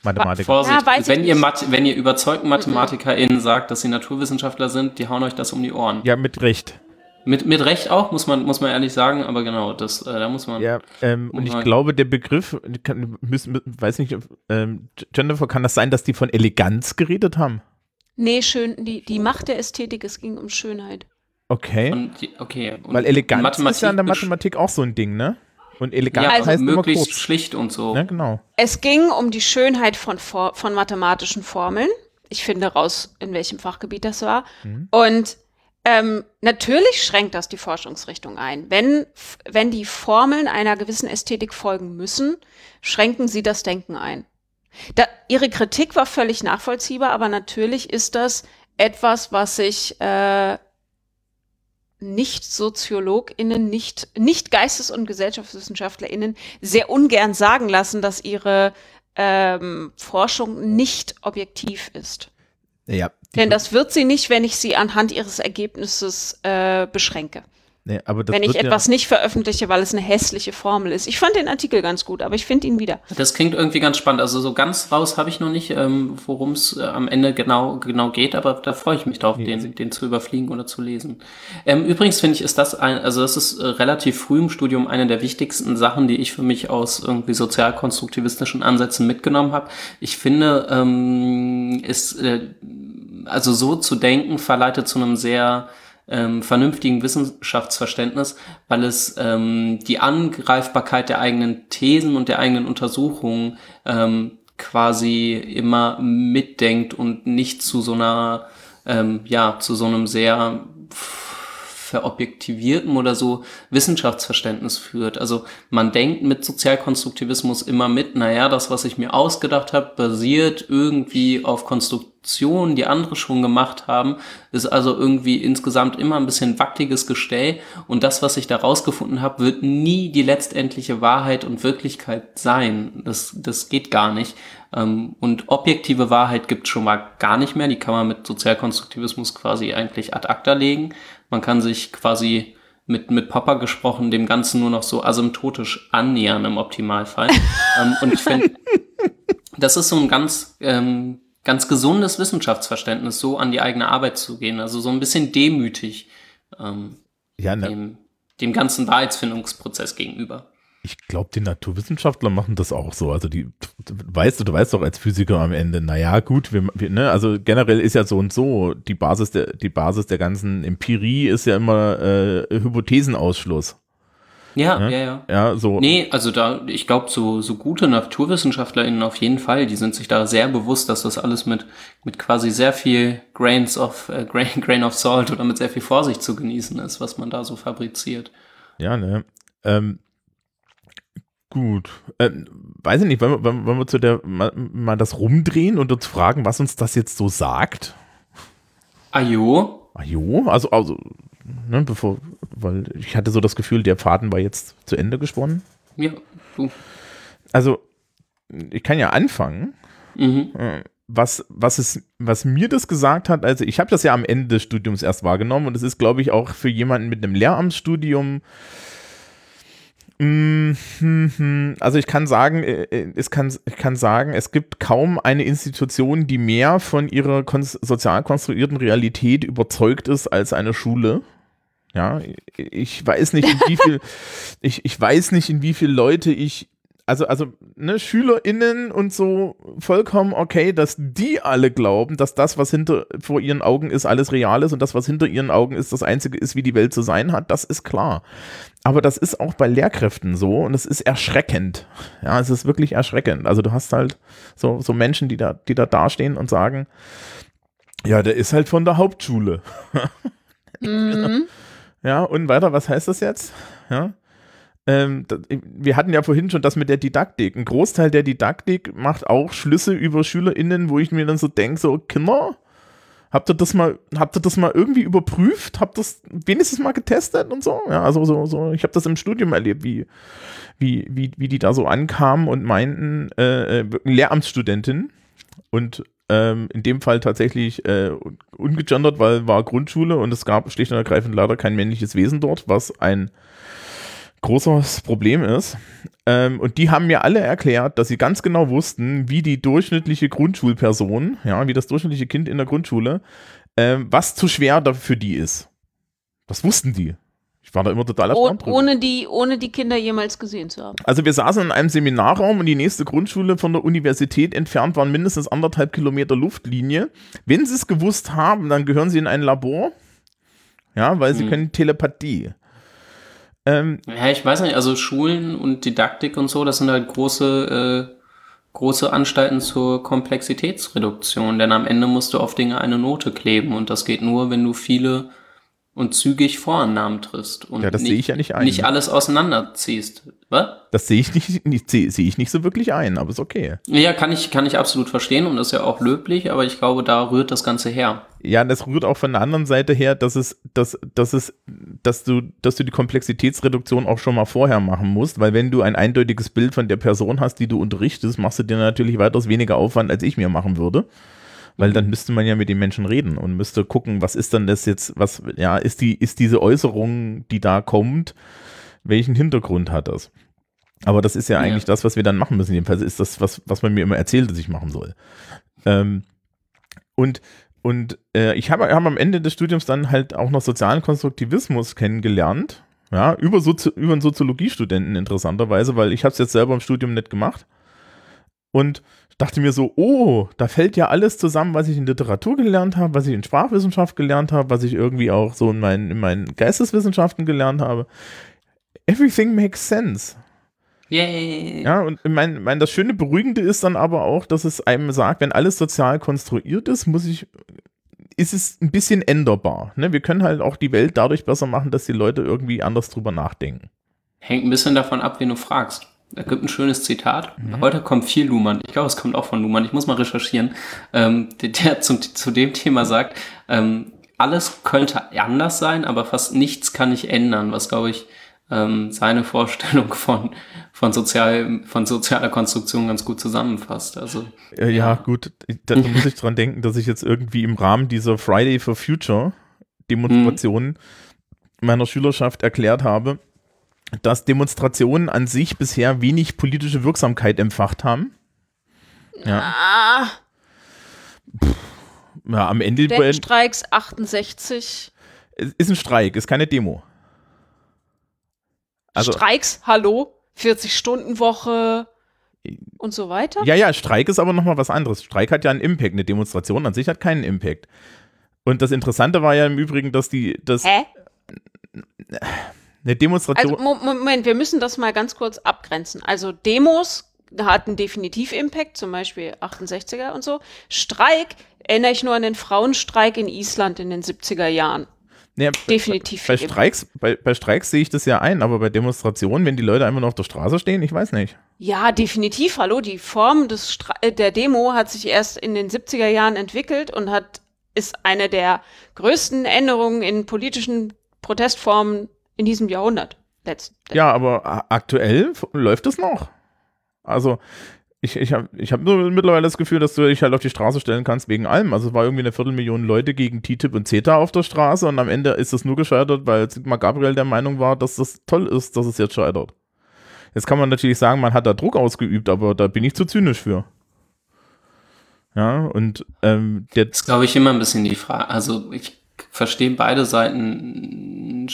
Mathematiker. Vorsicht, Ja, weiß ich wenn, ihr. Math wenn ihr überzeugten MathematikerInnen sagt, dass sie Naturwissenschaftler sind, die hauen euch das um die Ohren. Ja, mit Recht. Mit, mit Recht auch, muss man, muss man ehrlich sagen, aber genau, das, äh, da muss man. Ja, ähm, und ich glaube, der Begriff, kann, müssen, weiß nicht, ähm, Jennifer, kann das sein, dass die von Eleganz geredet haben? Nee, schön, die, die Macht der Ästhetik, es ging um Schönheit. Okay. Und die, okay. Und Weil Eleganz ist ja in der Mathematik auch so ein Ding, ne? Und Eleganz Ja, also heißt immer möglichst kurz. schlicht und so. Ne, genau. Es ging um die Schönheit von, von mathematischen Formeln. Ich finde raus, in welchem Fachgebiet das war. Und ähm, natürlich schränkt das die Forschungsrichtung ein. Wenn, wenn die Formeln einer gewissen Ästhetik folgen müssen, schränken sie das Denken ein. Da, ihre Kritik war völlig nachvollziehbar, aber natürlich ist das etwas, was sich äh, nicht SoziologInnen, nicht, nicht Geistes- und GesellschaftswissenschaftlerInnen sehr ungern sagen lassen, dass ihre ähm, Forschung nicht objektiv ist. Ja. Denn das wird sie nicht, wenn ich sie anhand ihres Ergebnisses äh, beschränke. Nee, aber das wenn ich etwas nicht veröffentliche, weil es eine hässliche Formel ist. Ich fand den Artikel ganz gut, aber ich finde ihn wieder. Das klingt irgendwie ganz spannend. Also so ganz raus habe ich noch nicht, ähm, worum es äh, am Ende genau, genau geht, aber da freue ich mich drauf, den, den zu überfliegen oder zu lesen. Ähm, übrigens finde ich, ist das ein, also das ist äh, relativ früh im Studium eine der wichtigsten Sachen, die ich für mich aus irgendwie sozialkonstruktivistischen Ansätzen mitgenommen habe. Ich finde, ähm, ist, äh, also so zu denken verleitet zu einem sehr ähm, vernünftigen Wissenschaftsverständnis, weil es ähm, die Angreifbarkeit der eigenen Thesen und der eigenen Untersuchungen ähm, quasi immer mitdenkt und nicht zu so einer, ähm, ja, zu so einem sehr verobjektiviertem oder so Wissenschaftsverständnis führt. Also man denkt mit Sozialkonstruktivismus immer mit, naja, das, was ich mir ausgedacht habe, basiert irgendwie auf Konstruktionen, die andere schon gemacht haben, ist also irgendwie insgesamt immer ein bisschen wackeliges Gestell und das, was ich da rausgefunden habe, wird nie die letztendliche Wahrheit und Wirklichkeit sein. Das, das geht gar nicht. Ähm, und objektive Wahrheit gibt schon mal gar nicht mehr. Die kann man mit Sozialkonstruktivismus quasi eigentlich ad acta legen. Man kann sich quasi mit, mit Papa gesprochen dem Ganzen nur noch so asymptotisch annähern im Optimalfall. ähm, und ich finde, das ist so ein ganz, ähm, ganz gesundes Wissenschaftsverständnis, so an die eigene Arbeit zu gehen. Also so ein bisschen demütig ähm, Ja, ne, dem, dem ganzen Wahrheitsfindungsprozess gegenüber. ich glaube, die Naturwissenschaftler machen das auch so. Also die, weißt du, du weißt doch als Physiker am Ende, naja, gut, wir, wir, ne, also generell ist ja so und so, die Basis der, die Basis der ganzen Empirie ist ja immer äh, Hypothesenausschluss. Ja, Ne? ja, ja. Ja, so. Nee, also da, ich glaube, so, so gute NaturwissenschaftlerInnen auf jeden Fall, die sind sich da sehr bewusst, dass das alles mit, mit quasi sehr viel Grains of, äh, Grain, Grain of Salt oder mit sehr viel Vorsicht zu genießen ist, was man da so fabriziert. Ja, ne. Ähm, gut. Ähm, weiß ich nicht, wollen wir, wollen wir zu der mal, mal das rumdrehen und uns fragen, was uns das jetzt so sagt? Ajo, Ah, jo, also, also, ne, bevor, weil ich hatte so das Gefühl, der Faden war jetzt zu Ende gesponnen. ja, du. Also, ich kann ja anfangen. Mhm. Äh, Was, was, es, was mir das gesagt hat, also ich habe das ja am Ende des Studiums erst wahrgenommen und es ist, glaube ich, auch für jemanden mit einem Lehramtsstudium Mm, hm, hm. Also ich kann sagen, äh, äh, es kann, ich kann sagen, es gibt kaum eine Institution, die mehr von ihrer sozial konstruierten Realität überzeugt ist als eine Schule. Ja, ich weiß nicht, in wie viel, ich, ich weiß nicht, in wie viele Leute ich, also, also, ne, SchülerInnen und so vollkommen okay, dass die alle glauben, dass das, was hinter, vor ihren Augen ist, alles real ist und das, was hinter ihren Augen ist, das einzige ist, wie die Welt zu sein hat, das ist klar. Aber das ist auch bei Lehrkräften so und es ist erschreckend. Ja, es ist wirklich erschreckend. Also du hast halt so, so Menschen, die da, die da dastehen und sagen, ja, der ist halt von der Hauptschule. Mhm. Ja, und weiter, was heißt das jetzt? Ja. Ähm, wir hatten ja vorhin schon das mit der Didaktik. Ein Großteil der Didaktik macht auch Schlüsse über SchülerInnen, wo ich mir dann so denke, so, Kinder, habt ihr das mal, habt ihr das mal irgendwie überprüft? Habt ihr das wenigstens mal getestet und so? Ja, also so, so, ich habe das im Studium erlebt, wie, wie, wie, wie die da so ankamen und meinten, äh, äh, Lehramtsstudentin und ähm, in dem Fall tatsächlich äh, un- ungegendert, weil war Grundschule und es gab schlicht und ergreifend leider kein männliches Wesen dort, was ein großes Problem ist. Ähm, und die haben mir alle erklärt, dass sie ganz genau wussten, wie die durchschnittliche Grundschulperson, ja, wie das durchschnittliche Kind in der Grundschule, ähm, was zu schwer für die ist. Das wussten die. Ich war da immer total Oh, erstaunt drüber. ohne, die, ohne die Kinder jemals gesehen zu haben. Also wir saßen in einem Seminarraum und die nächste Grundschule von der Universität entfernt waren mindestens anderthalb Kilometer Luftlinie. Wenn sie es gewusst haben, dann gehören sie in ein Labor. Ja, weil sie Hm. können Telepathie. Ähm, Ja, ich weiß nicht, also Schulen und Didaktik und so, das sind halt große, äh, große Anstalten zur Komplexitätsreduktion, denn am Ende musst du auf Dinge eine Note kleben und das geht nur, wenn du viele und zügig Vorannahmen triffst und Ja, das sehe ich ja nicht ein, nicht alles auseinanderziehst. Was? das sehe ich nicht, nicht sehe sehe ich nicht so wirklich ein, aber ist okay. Ja, kann ich, kann ich absolut verstehen und ist ja auch löblich, aber ich glaube, da rührt das Ganze her. Ja, das rührt auch von der anderen Seite her, dass es, dass, dass es, dass du, dass du die Komplexitätsreduktion auch schon mal vorher machen musst, weil wenn du ein eindeutiges Bild von der Person hast, die du unterrichtest, machst du dir natürlich weitaus weniger Aufwand, als ich mir machen würde. Weil dann müsste man ja mit den Menschen reden und müsste gucken, was ist dann das jetzt, was, ja, ist die, ist diese Äußerung, die da kommt, welchen Hintergrund hat das? Aber das ist ja Ja. eigentlich das, was wir dann machen müssen. Jedenfalls ist das, was, was man mir immer erzählt, dass ich machen soll. Ähm, und und äh, ich habe hab am Ende des Studiums dann halt auch noch sozialen Konstruktivismus kennengelernt. Ja, über, Sozi über einen Soziologiestudenten interessanterweise, weil ich habe es jetzt selber im Studium nicht gemacht. Und dachte mir so, oh, da fällt ja alles zusammen, was ich in Literatur gelernt habe, was ich in Sprachwissenschaft gelernt habe, was ich irgendwie auch so in meinen, in meinen Geisteswissenschaften gelernt habe. Everything makes sense. Yay! Ja, und mein, mein, das schöne Beruhigende ist dann aber auch, dass es einem sagt, wenn alles sozial konstruiert ist, muss ich ist es ein bisschen änderbar. Ne? Wir können halt auch die Welt dadurch besser machen, dass die Leute irgendwie anders drüber nachdenken. Hängt ein bisschen davon ab, wen du fragst. Da gibt ein schönes Zitat. Mhm. Heute kommt viel Luhmann. Ich glaube, es kommt auch von Luhmann. Ich muss mal recherchieren. Ähm, der, der zum, zu dem Thema sagt, ähm, alles könnte anders sein, aber fast nichts kann ich ändern, was, glaube ich, ähm, seine Vorstellung von, von, sozial, von sozialer Konstruktion ganz gut zusammenfasst. Also, äh, ja, ja, gut. Da muss ich dran denken, dass ich jetzt irgendwie im Rahmen dieser Friday for Future Demonstration mhm. meiner Schülerschaft erklärt habe, dass Demonstrationen an sich bisher wenig politische Wirksamkeit empfacht haben. Ja. Ah. ja, am Ende. Streiks 68. Ist ein Streik, ist keine Demo. Also, Streiks, hallo, 40-Stunden-Woche und so weiter. Ja, ja, Streik ist aber nochmal was anderes. Streik hat ja einen Impact. Eine Demonstration an sich hat keinen Impact. Und das Interessante war ja im Übrigen, dass die. Dass Hä? Eine Demonstration. Also, Moment, wir müssen das mal ganz kurz abgrenzen. Also, Demos hatten definitiv Impact, zum Beispiel 68er und so. Streik erinnere ich nur an den Frauenstreik in Island in den 70er Jahren. Naja, Definitiv. Bei, bei Streiks, bei, bei Streiks sehe ich das ja ein, aber bei Demonstrationen, wenn die Leute einfach nur auf der Straße stehen, ich weiß nicht. Ja, definitiv. Hallo, die Form des äh, der Demo hat sich erst in den 70er Jahren entwickelt und hat ist eine der größten Änderungen in politischen Protestformen in diesem Jahrhundert. Letzt, ja, aber aktuell läuft es noch. Also ich, ich habe ich hab nur mittlerweile das Gefühl, dass du dich halt auf die Straße stellen kannst wegen allem. Also es war irgendwie eine Viertelmillion Leute gegen TTIP und CETA auf der Straße und am Ende ist das nur gescheitert, weil Sigmar Gabriel der Meinung war, dass das toll ist, dass es jetzt scheitert. Jetzt kann man natürlich sagen, man hat da Druck ausgeübt, aber da bin ich zu zynisch für. Ja, und ähm, der. Das ist, glaube ich, immer ein bisschen die Frage. Also ich verstehe beide Seiten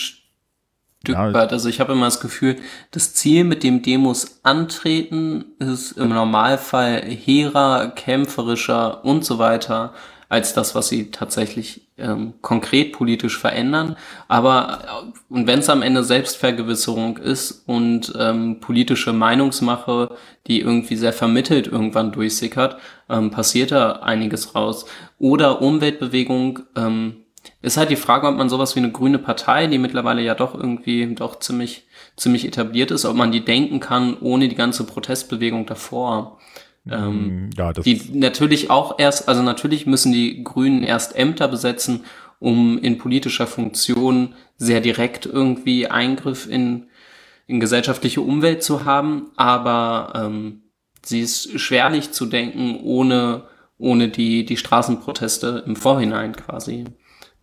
Stück ja. weit. Also ich habe immer das Gefühl, das Ziel mit dem Demos antreten ist im Normalfall hehrer, kämpferischer und so weiter als das, was sie tatsächlich ähm, konkret politisch verändern. Aber äh, und wenn es am Ende Selbstvergewisserung ist und ähm, politische Meinungsmache, die irgendwie sehr vermittelt irgendwann durchsickert, ähm, passiert da einiges raus. Oder Umweltbewegung, ähm, ist halt die Frage, ob man sowas wie eine grüne Partei, die mittlerweile ja doch irgendwie doch ziemlich, ziemlich etabliert ist, ob man die denken kann, ohne die ganze Protestbewegung davor. Ähm, mm, ja, das die natürlich auch erst, also natürlich müssen die Grünen erst Ämter besetzen, um in politischer Funktion sehr direkt irgendwie Eingriff in, in gesellschaftliche Umwelt zu haben, aber ähm, sie ist schwerlich zu denken ohne, ohne die, die Straßenproteste im Vorhinein quasi.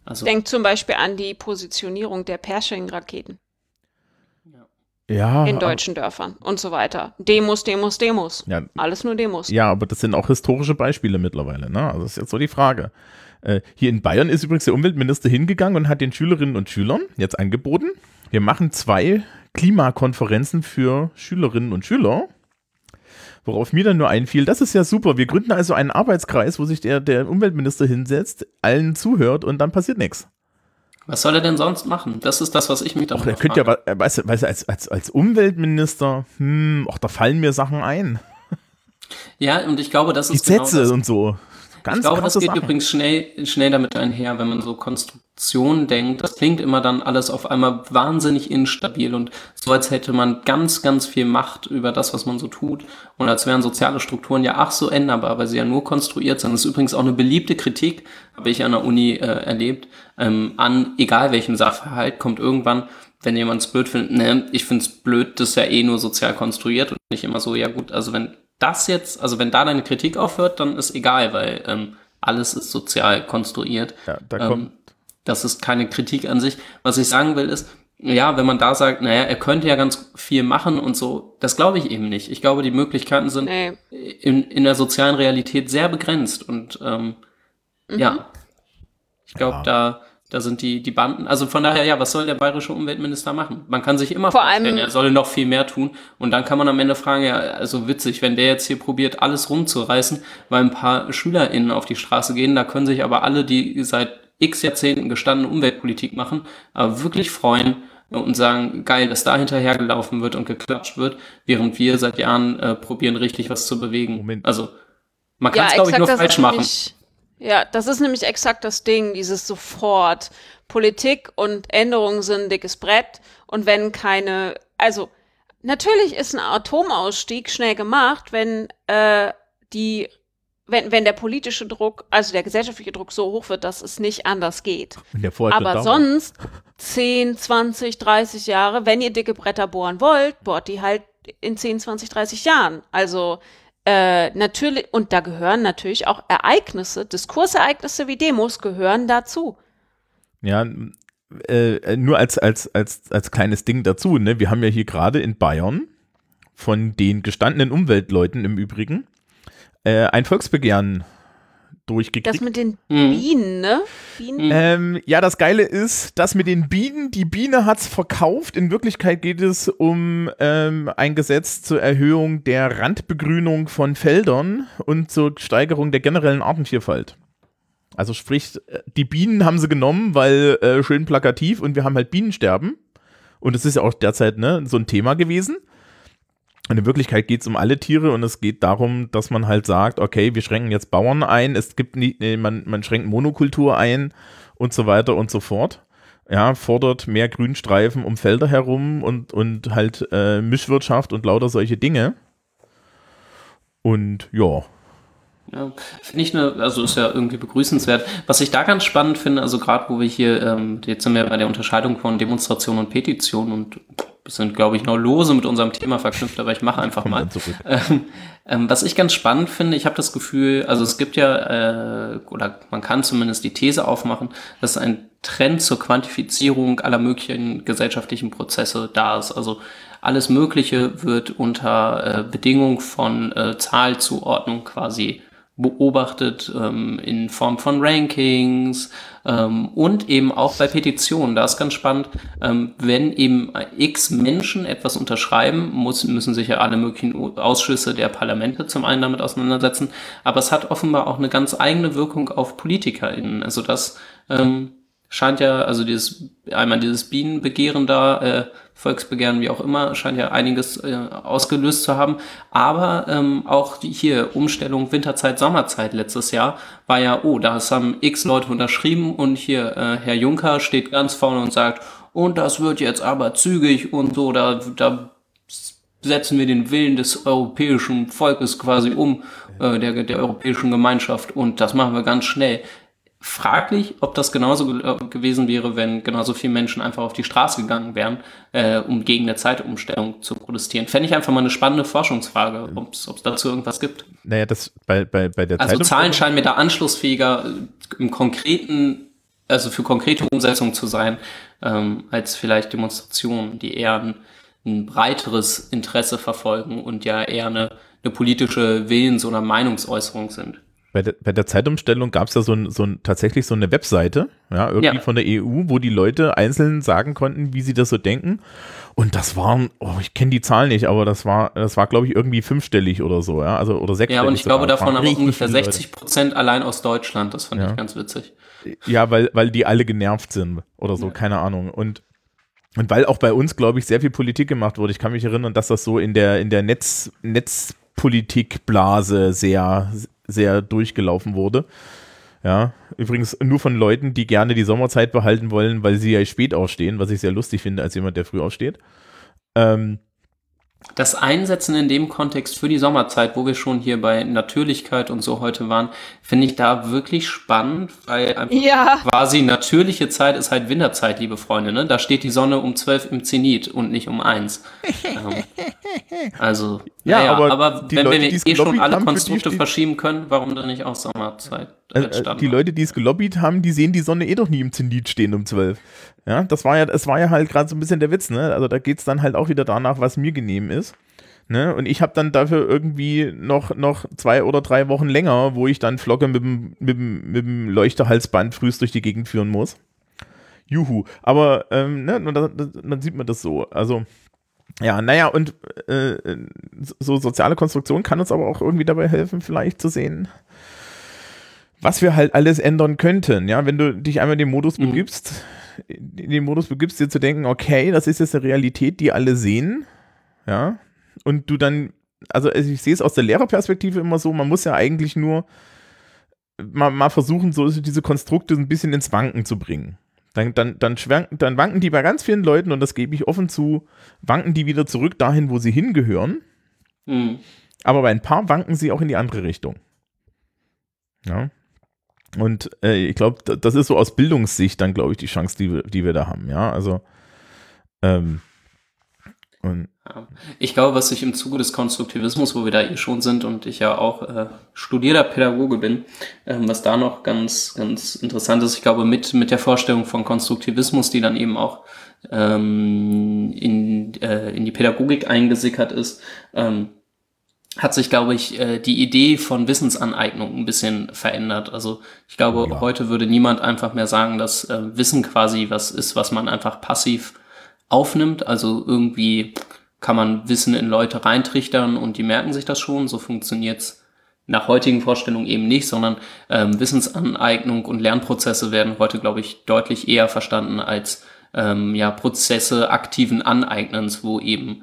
Also Denk zum Beispiel an die Positionierung der Pershing-Raketen. Ja. In deutschen Dörfern und so weiter. Demos, Demos, Demos. Ja, Alles nur Demos. Ja, aber das sind auch historische Beispiele mittlerweile. Ne? Also das ist jetzt so die Frage. Äh, hier in Bayern ist übrigens der Umweltminister hingegangen und hat den Schülerinnen und Schülern jetzt angeboten, wir machen zwei Klimakonferenzen für Schülerinnen und Schüler Worauf mir dann nur einfiel, das ist ja super. Wir gründen also einen Arbeitskreis, wo sich der, der Umweltminister hinsetzt, allen zuhört und dann passiert nichts. Was soll er denn sonst machen? Das ist das, was ich mich da frage. Er könnte ja, weißt du, weißt du als, als, als Umweltminister, hm, ach, da fallen mir Sachen ein. Ja, und ich glaube, das ist. Die Sätze genau und so. Ganz ich glaube, das geht Sachen. übrigens schnell, schnell damit einher, wenn man so Konstruktion denkt. Das klingt immer dann alles auf einmal wahnsinnig instabil und so, als hätte man ganz, ganz viel Macht über das, was man so tut. Und als wären soziale Strukturen ja ach so änderbar, weil sie ja nur konstruiert sind. Das ist übrigens auch eine beliebte Kritik, habe ich an der Uni äh, erlebt, ähm, an egal welchem Sachverhalt kommt irgendwann, wenn jemand es blöd findet, ne, ich finde es blöd, das ist ja eh nur sozial konstruiert und nicht immer so, ja gut, also wenn das jetzt, also wenn da deine Kritik aufhört, dann ist egal, weil ähm, alles ist sozial konstruiert. Ja, da ähm, kommt. Das ist keine Kritik an sich. Was ich sagen will, ist, ja, wenn man da sagt, naja, er könnte ja ganz viel machen und so, das glaube ich eben nicht. Ich glaube, die Möglichkeiten sind nee. in, in der sozialen Realität sehr begrenzt und ähm, mhm. ja, ich glaube, ja. da da sind die, die Banden. Also von daher, ja, was soll der bayerische Umweltminister machen? Man kann sich immer Vor vorstellen, er soll noch viel mehr tun. Und dann kann man am Ende fragen, ja, also witzig, wenn der jetzt hier probiert, alles rumzureißen, weil ein paar SchülerInnen auf die Straße gehen, da können sich aber alle, die seit x Jahrzehnten gestandene Umweltpolitik machen, aber wirklich freuen und sagen, geil, dass da hinterhergelaufen wird und geklatscht wird, während wir seit Jahren äh, probieren, richtig was zu bewegen. Moment. Also man kann es, ja, glaube ich, nur falsch machen. Ja, das ist nämlich exakt das Ding, dieses sofort. Politik und Änderungen sind ein dickes Brett. Und wenn keine, also natürlich ist ein Atomausstieg schnell gemacht, wenn äh, die, wenn, wenn der politische Druck, also der gesellschaftliche Druck so hoch wird, dass es nicht anders geht. Aber sonst 10, 20, 30 Jahre, wenn ihr dicke Bretter bohren wollt, bohrt die halt in 10, 20, 30 Jahren. Also äh, natürlich, und da gehören natürlich auch Ereignisse, Diskursereignisse wie Demos gehören dazu. Ja, äh, nur als, als, als, als kleines Ding dazu, ne? Wir haben ja hier gerade in Bayern von den gestandenen Umweltleuten im Übrigen äh, ein Volksbegehren durchgekriegt. Das mit den Mhm. Bienen, ne? Bienen. Ähm, ja, das Geile ist, dass mit den Bienen, die Biene hat's verkauft. In Wirklichkeit geht es um ähm, ein Gesetz zur Erhöhung der Randbegrünung von Feldern und zur Steigerung der generellen Artenvielfalt. Also sprich, äh, die Bienen haben sie genommen, weil äh, schön plakativ und wir haben halt Bienensterben. Und es ist ja auch derzeit ne, so ein Thema gewesen. Und in Wirklichkeit geht es um alle Tiere und es geht darum, dass man halt sagt, okay, wir schränken jetzt Bauern ein, es gibt nicht, nee, man, man schränkt Monokultur ein und so weiter und so fort. Ja, fordert mehr Grünstreifen um Felder herum und, und halt äh, Mischwirtschaft und lauter solche Dinge. Und ja, Ja, finde ich eine, also ist ja irgendwie begrüßenswert. Was ich da ganz spannend finde, also gerade wo wir hier, ähm, jetzt sind wir bei der Unterscheidung von Demonstration und Petition und sind, glaube ich, noch lose mit unserem Thema verknüpft, aber ich mache einfach mal. Ähm, ähm, was ich ganz spannend finde, ich habe das Gefühl, also es gibt ja, äh, oder man kann zumindest die These aufmachen, dass ein Trend zur Quantifizierung aller möglichen gesellschaftlichen Prozesse da ist. Also alles Mögliche wird unter äh, Bedingung von äh, Zahlzuordnung quasi beobachtet ähm, in Form von Rankings und eben auch bei Petitionen. Da ist ganz spannend, ähm, wenn eben x Menschen etwas unterschreiben, muss, müssen sich ja alle möglichen Ausschüsse der Parlamente zum einen damit auseinandersetzen, aber es hat offenbar auch eine ganz eigene Wirkung auf PolitikerInnen. Also das ähm, scheint ja, also dieses, einmal dieses Bienenbegehren da, äh, Volksbegehren, wie auch immer, scheint ja einiges äh, ausgelöst zu haben. Aber ähm, auch die hier Umstellung Winterzeit, Sommerzeit letztes Jahr war ja, oh, da haben x Leute unterschrieben und hier äh, Herr Juncker steht ganz vorne und sagt, und das wird jetzt aber zügig und so, da, da setzen wir den Willen des europäischen Volkes quasi um, äh, der, der europäischen Gemeinschaft und das machen wir ganz schnell. Fraglich, ob das genauso ge äh, gewesen wäre, wenn genauso viele Menschen einfach auf die Straße gegangen wären, äh, um gegen eine Zeitumstellung zu protestieren. Fände ich einfach mal eine spannende Forschungsfrage, ob es dazu irgendwas gibt. Naja, das bei, bei, bei der Also Zahlen scheinen mir da anschlussfähiger äh, im konkreten, also für konkrete Umsetzung zu sein, ähm, als vielleicht Demonstrationen, die eher ein, ein breiteres Interesse verfolgen und ja eher eine, eine politische Willens- oder Meinungsäußerung sind. Bei der, bei der Zeitumstellung gab es ja so, ein, so ein, tatsächlich so eine Webseite, ja, irgendwie Ja. von der EU, wo die Leute einzeln sagen konnten, wie sie das so denken. Und das waren, oh, ich kenne die Zahl nicht, aber das war, das war, glaube ich, irgendwie fünfstellig oder so, ja, also oder sechsstellig. Ja, und ich glaube sogar. davon Waren aber richtig ungefähr viele Leute. 60 Prozent allein aus Deutschland. Das fand Ja. ich ganz witzig. Ja, weil, weil die alle genervt sind oder so, keine Ahnung. Und, und weil auch bei uns, glaube ich, sehr viel Politik gemacht wurde. Ich kann mich erinnern, dass das so in der, in der Netz, Netzpolitikblase sehr, sehr durchgelaufen wurde. Ja, übrigens nur von Leuten, die gerne die Sommerzeit behalten wollen, weil sie ja spät ausstehen, was ich sehr lustig finde als jemand, der früh aussteht. Ähm, Das Einsetzen in dem Kontext für die Sommerzeit, wo wir schon hier bei Natürlichkeit und so heute waren, finde ich da wirklich spannend, weil einfach Ja. quasi natürliche Zeit ist halt Winterzeit, liebe Freunde. Ne? Da steht die Sonne um 12 im Zenit und nicht um 1. ähm, also, Ja, naja, aber aber, wenn Leute, wir eh schon alle Konstrukte verschieben können, warum dann nicht auch Sommerzeit? äh, entstanden? die Leute, die es gelobbyt haben, die sehen die Sonne eh doch nie im Zenit stehen um 12. Ja, das war ja, es war ja halt gerade so ein bisschen der Witz, ne? Also da geht es dann halt auch wieder danach, was mir genehm ist. Ne? Und ich habe dann dafür irgendwie noch, noch zwei oder drei Wochen länger, wo ich dann Flocke mit dem, mit dem, mit dem Leuchterhalsband frühst durch die Gegend führen muss. Juhu. Aber ähm, ne, und dann, dann sieht man das so. Also, ja, naja, und äh, so soziale Konstruktion kann uns aber auch irgendwie dabei helfen, vielleicht zu sehen, was wir halt alles ändern könnten. Ja, wenn du dich einmal in den Modus Mhm. In den Modus begibst, dir zu denken, okay, das ist jetzt eine Realität, die alle sehen. Ja, und du dann, also ich sehe es aus der Lehrerperspektive immer so, man muss ja eigentlich nur mal, mal versuchen, so diese Konstrukte ein bisschen ins Wanken zu bringen. Dann, dann, dann, schwanken, dann wanken die bei ganz vielen Leuten, und das gebe ich offen zu, wanken die wieder zurück dahin, wo sie hingehören. Mhm. Aber bei ein paar wanken sie auch in die andere Richtung. Ja. Und äh, ich glaube, das ist so aus Bildungssicht dann, glaube ich, die Chance, die, wir- die wir da haben. Ja, also. Ähm, und. Ich glaube, was sich im Zuge des Konstruktivismus, wo wir da eh schon sind und ich ja auch äh, studierter Pädagoge bin, ähm, was da noch ganz, ganz interessant ist, ich glaube, mit, mit der Vorstellung von Konstruktivismus, die dann eben auch ähm, in, äh, in die Pädagogik eingesickert ist, ähm, hat sich, glaube ich, äh, die Idee von Wissensaneignung ein bisschen verändert. Also ich glaube, Ja. heute würde niemand einfach mehr sagen, dass äh, Wissen quasi was ist, was man einfach passiv aufnimmt. Also irgendwie kann man Wissen in Leute reintrichtern und die merken sich das schon. So funktioniert's nach heutigen Vorstellungen eben nicht, sondern ähm, Wissensaneignung und Lernprozesse werden heute, glaube ich, deutlich eher verstanden als ähm, ja, Prozesse aktiven Aneignens, wo eben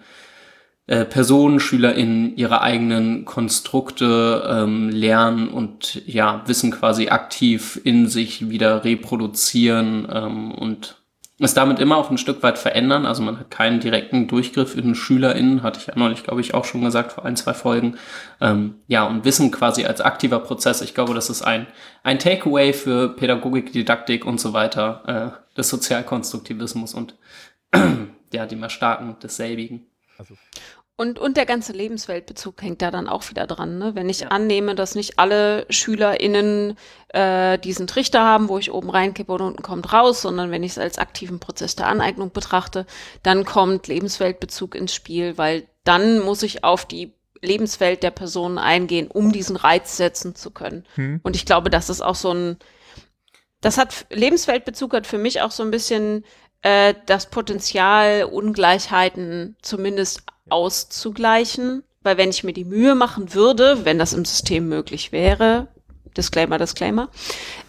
äh, Personen, SchülerInnen ihre eigenen Konstrukte ähm, lernen und ja, Wissen quasi aktiv in sich wieder reproduzieren ähm, und es damit immer auch ein Stück weit verändern. Also man hat keinen direkten Durchgriff in SchülerInnen, hatte ich ja neulich, glaube ich, auch schon gesagt, vor ein, zwei Folgen. Ähm, ja, und Wissen quasi als aktiver Prozess. Ich glaube, das ist ein, ein Takeaway für Pädagogik, Didaktik und so weiter, äh, des Sozialkonstruktivismus und ja, dem Erstarken desselbigen. Und, und der ganze Lebensweltbezug hängt da dann auch wieder dran. Ne? Wenn ich Ja. annehme, dass nicht alle SchülerInnen äh, diesen Trichter haben, wo ich oben reinkippe und unten kommt raus, sondern wenn ich es als aktiven Prozess der Aneignung betrachte, dann kommt Lebensweltbezug ins Spiel, weil dann muss ich auf die Lebenswelt der Personen eingehen, um diesen Reiz setzen zu können. Hm. Und ich glaube, das ist auch so ein, das hat, Lebensweltbezug hat für mich auch so ein bisschen äh, das Potenzial, Ungleichheiten zumindest auszugleichen. Weil wenn ich mir die Mühe machen würde, wenn das im System möglich wäre, Disclaimer, Disclaimer,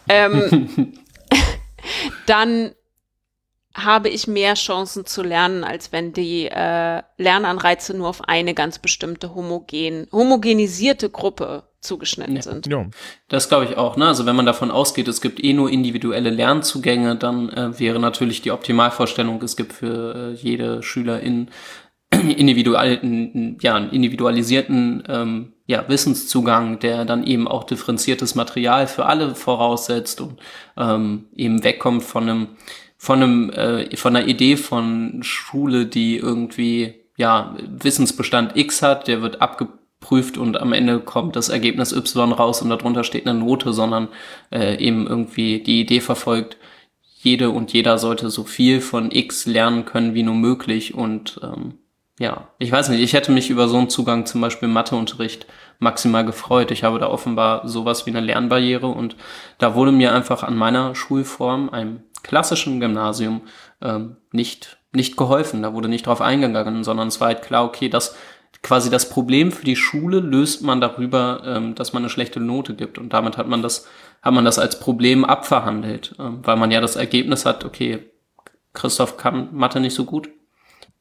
ähm, dann habe ich mehr Chancen zu lernen, als wenn die äh, Lernanreize nur auf eine ganz bestimmte homogen, homogenisierte Gruppe zugeschnitten Ja. sind. ja. Das glaube ich auch. Ne? Also wenn man davon ausgeht, es gibt eh nur individuelle Lernzugänge, dann äh, wäre natürlich die Optimalvorstellung, es gibt für äh, jede Schülerin individual, n- ja, einen individualisierten ähm, ja, Wissenszugang, der dann eben auch differenziertes Material für alle voraussetzt und ähm, eben wegkommt von einem von einem äh, von einer Idee von Schule, die irgendwie ja Wissensbestand X hat, der wird abgeprüft und am Ende kommt das Ergebnis Y raus und darunter steht eine Note, sondern äh, eben irgendwie die Idee verfolgt, jede und jeder sollte so viel von X lernen können wie nur möglich und ähm, ja, ich weiß nicht, ich hätte mich über so einen Zugang zum Beispiel Matheunterricht maximal gefreut. Ich habe da offenbar sowas wie eine Lernbarriere und da wurde mir einfach an meiner Schulform, einem klassischen Gymnasium, ähm, nicht, nicht geholfen. Da wurde nicht drauf eingegangen, sondern es war halt klar, okay, das quasi das Problem für die Schule löst man darüber, ähm, dass man eine schlechte Note gibt. Und damit hat man das, hat man das als Problem abverhandelt, ähm, weil man ja das Ergebnis hat, okay, Christoph kann Mathe nicht so gut.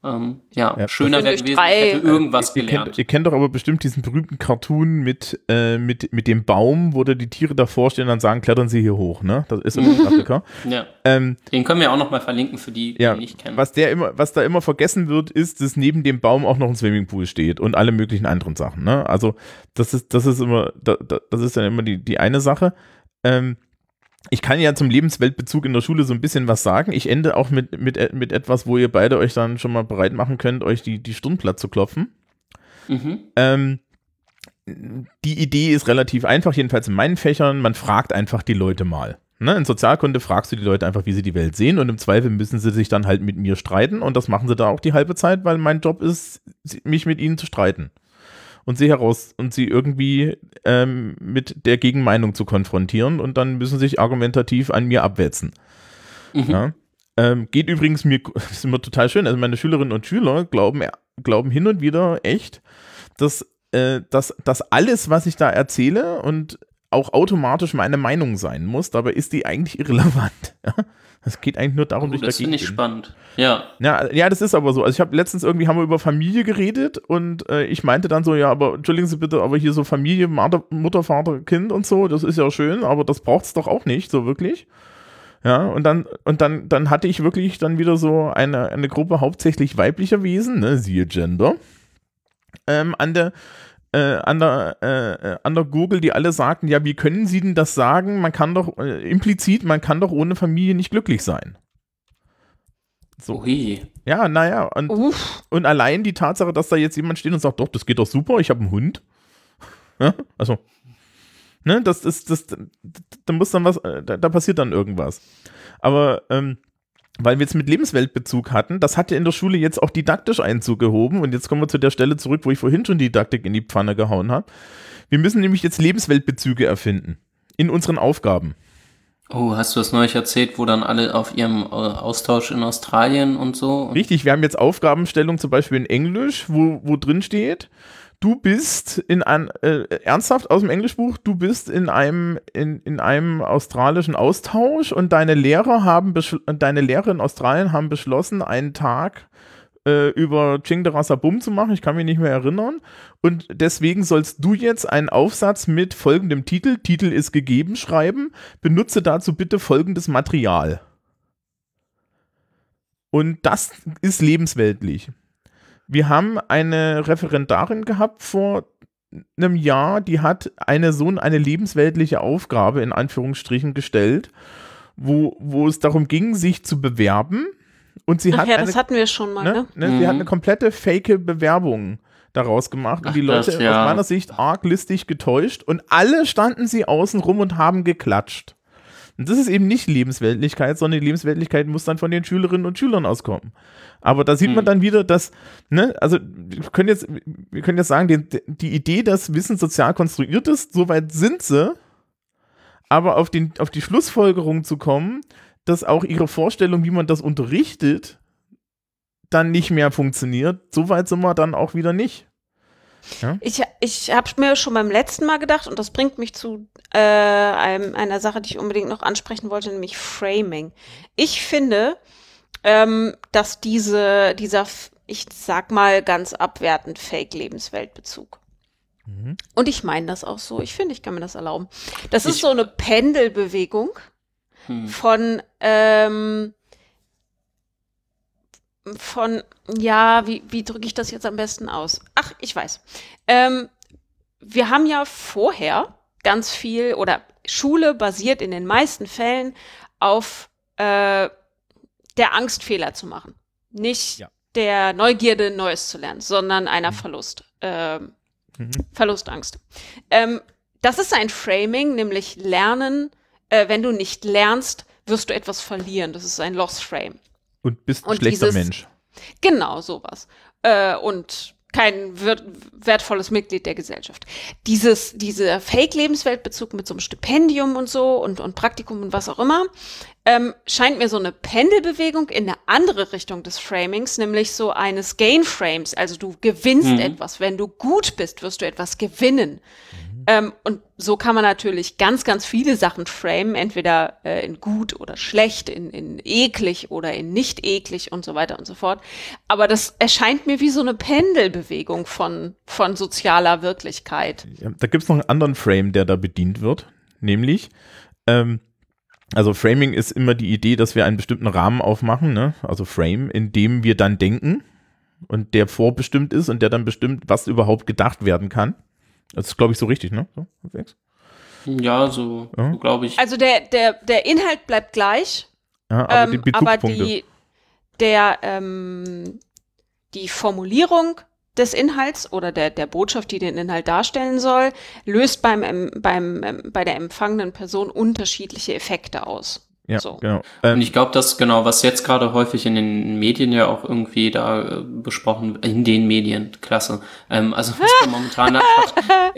Ähm, ja, Ja, schöner wäre gewesen, drei- hätte irgendwas ihr, gelernt. kennt, ihr kennt doch aber bestimmt diesen berühmten Cartoon mit, äh, mit, mit dem Baum, wo da die Tiere davor stehen und dann sagen, klettern sie hier hoch, ne? Das ist in Afrika. ja, ähm, den können wir auch noch mal verlinken für die, die ja, nicht kennen. was der immer, was da immer vergessen wird, ist, dass neben dem Baum auch noch ein Swimmingpool steht und alle möglichen anderen Sachen, ne? Also, das ist, das ist immer, da, da, das ist dann immer die, die eine Sache. Ähm, ich kann ja zum Lebensweltbezug in der Schule so ein bisschen was sagen. Ich ende auch mit, mit, mit etwas, wo ihr beide euch dann schon mal bereit machen könnt, euch die, die Stundenplatte zu klopfen. Mhm. Ähm, die Idee ist relativ einfach, jedenfalls in meinen Fächern. Man fragt einfach die Leute mal. Ne? In Sozialkunde fragst du die Leute einfach, wie sie die Welt sehen und im Zweifel müssen sie sich dann halt mit mir streiten und das machen sie da auch die halbe Zeit, weil mein Job ist, mich mit ihnen zu streiten und sie heraus und sie irgendwie ähm, mit der Gegenmeinung zu konfrontieren und dann müssen sie sich argumentativ an mir abwetzen. Mhm. Ja. Ähm, geht übrigens mir, ist immer total schön, also meine Schülerinnen und Schüler glauben, glauben hin und wieder echt, dass, äh, dass, dass alles, was ich da erzähle und auch automatisch meine Meinung sein muss, dabei ist die eigentlich irrelevant. Ja? Es geht eigentlich nur darum, Oh, durch das dagegen finde ich spannend. Ja. Ja, ja, das ist aber so. Also ich habe letztens irgendwie haben wir über Familie geredet und äh, ich meinte dann so, ja, aber entschuldigen Sie bitte, aber hier so Familie, Mutter, Mutter, Vater, Kind und so, das ist ja schön, aber das braucht's doch auch nicht, so wirklich. Ja, und dann, und dann, dann hatte ich wirklich dann wieder so eine, eine Gruppe hauptsächlich weiblicher Wesen, ne, siehe Gender, ähm, an der, äh, an der, äh, äh, an der Google, die alle sagten, ja, wie können Sie denn das sagen? Man kann doch, äh, implizit, man kann doch ohne Familie nicht glücklich sein. So. Ui. Ja, naja, und, Uff. und allein die Tatsache, dass da jetzt jemand steht und sagt, doch, das geht doch super, ich habe einen Hund. Ja, also, ne, das ist, das, da muss dann was, äh, da, da passiert dann irgendwas. Aber, ähm, weil wir jetzt mit Lebensweltbezug hatten, das hat ja in der Schule jetzt auch didaktisch Einzug gehoben und jetzt kommen wir zu der Stelle zurück, wo ich vorhin schon Didaktik in die Pfanne gehauen habe. Wir müssen nämlich jetzt Lebensweltbezüge erfinden. In unseren Aufgaben. Oh, hast du das neulich erzählt, wo dann alle auf ihrem äh, Austausch in Australien und so? Richtig, wir haben jetzt Aufgabenstellung zum Beispiel in Englisch, wo, wo drin steht, du bist in ein, äh, ernsthaft aus dem Englischbuch, du bist in einem, in, in einem australischen Austausch und deine Lehrer haben, deine Lehrer in Australien haben beschlossen, einen Tag äh, über Chingdarasa Bum zu machen, ich kann mich nicht mehr erinnern. Und deswegen sollst du jetzt einen Aufsatz mit folgendem Titel, Titel ist gegeben, schreiben. Benutze dazu bitte folgendes Material. Und das ist lebensweltlich. Wir haben eine Referendarin gehabt vor einem Jahr, die hat eine so eine lebensweltliche Aufgabe in Anführungsstrichen gestellt, wo, wo es darum ging, sich zu bewerben. Und sie Ach hat ja, eine, das hatten wir schon mal, ne, ne? ne, sie hat Mhm. eine komplette fake Bewerbung daraus gemacht und Ach, die Leute das, ja. aus meiner Sicht arg listig getäuscht und alle standen sie außen rum und haben geklatscht. Und das ist eben nicht Lebensweltlichkeit, sondern die Lebensweltlichkeit muss dann von den Schülerinnen und Schülern auskommen. Aber da sieht man Hm. dann wieder, dass, ne, also wir können jetzt, wir können jetzt sagen, die, die Idee, dass Wissen sozial konstruiert ist, soweit sind sie, aber auf, den, auf die Schlussfolgerung zu kommen, dass auch ihre Vorstellung, wie man das unterrichtet, dann nicht mehr funktioniert, soweit sind wir dann auch wieder nicht. Ich, ich habe mir schon beim letzten Mal gedacht, und das bringt mich zu äh, einem, einer Sache, die ich unbedingt noch ansprechen wollte, nämlich Framing. Ich finde, ähm, dass diese, dieser, ich sag mal ganz abwertend, Fake-Lebensweltbezug. Mhm. Und ich meine das auch so. Ich finde, ich kann mir das erlauben. Das ist Ich- so eine Pendelbewegung Hm. von, ähm, von, ja, wie, wie drücke ich das jetzt am besten aus? Ach, ich weiß. Ähm, wir haben ja vorher ganz viel oder Schule basiert in den meisten Fällen auf äh, der Angst, Fehler zu machen. Nicht Ja. der Neugierde, Neues zu lernen, sondern einer Verlust. Ähm, Mhm. Verlustangst. Ähm, das ist ein Framing, nämlich Lernen. Äh, wenn du nicht lernst, wirst du etwas verlieren. Das ist ein Loss Frame. Und bist ein Und schlechter dieses- Mensch. Genau, sowas. Äh, und kein wertvolles Mitglied der Gesellschaft. Dieses, dieser Fake-Lebensweltbezug mit so einem Stipendium und so und, und Praktikum und was auch immer, ähm, scheint mir so eine Pendelbewegung in eine andere Richtung des Framings, nämlich so eines Gain-Frames. Also du gewinnst Mhm. etwas. Wenn du gut bist, wirst du etwas gewinnen. Ähm, und so kann man natürlich ganz, ganz viele Sachen framen, entweder äh, in gut oder schlecht, in, in eklig oder in nicht eklig und so weiter und so fort. Aber das erscheint mir wie so eine Pendelbewegung von, von sozialer Wirklichkeit. Ja, da gibt es noch einen anderen Frame, der da bedient wird, nämlich, ähm, also Framing ist immer die Idee, dass wir einen bestimmten Rahmen aufmachen, ne? also Frame, in dem wir dann denken und der vorbestimmt ist und der dann bestimmt, was überhaupt gedacht werden kann. Das ist, glaube ich, so richtig, ne? So, halbwegs. Ja, so, Ja. so glaube ich. Also der, der, der Inhalt bleibt gleich, ja, aber die ähm, aber Bezugspunkte. die, der, ähm, die Formulierung des Inhalts oder der, der Botschaft, die den Inhalt darstellen soll, löst beim, beim, bei der empfangenen Person unterschiedliche Effekte aus. Ja, so. genau. Und Ähm, ich glaube, dass genau, was jetzt gerade häufig in den Medien ja auch irgendwie da äh, besprochen, in den Medien, klasse. Ähm, also was wir momentan einfach,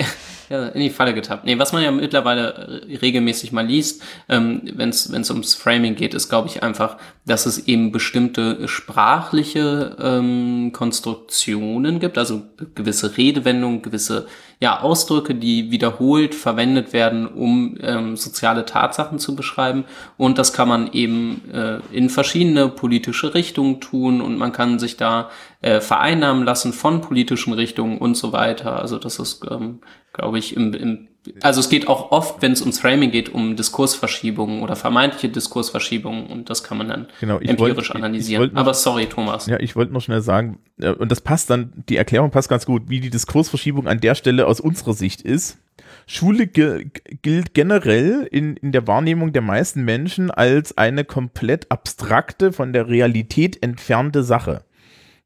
Ja, in die Falle getappt. Nee, was man ja mittlerweile äh, regelmäßig mal liest, ähm, wenn es ums Framing geht, ist, glaube ich, einfach, dass es eben bestimmte sprachliche ähm, Konstruktionen gibt, also gewisse Redewendungen, gewisse ja, Ausdrücke, die wiederholt verwendet werden, um ähm, soziale Tatsachen zu beschreiben. Und das kann man eben äh, in verschiedene politische Richtungen tun und man kann sich da äh, vereinnahmen lassen von politischen Richtungen und so weiter. Also das ist, ähm, glaube ich, im, im also es geht auch oft, wenn es ums Framing geht, um Diskursverschiebungen oder vermeintliche Diskursverschiebungen und das kann man dann Genau, empirisch wollt- analysieren. noch- Aber sorry, Thomas. Ja, ich wollte noch schnell sagen, äh, und das passt dann, die Erklärung passt ganz gut, wie die Diskursverschiebung an der Stelle aus unserer Sicht ist. Schule gilt generell in, in der Wahrnehmung der meisten Menschen als eine komplett abstrakte, von der Realität entfernte Sache.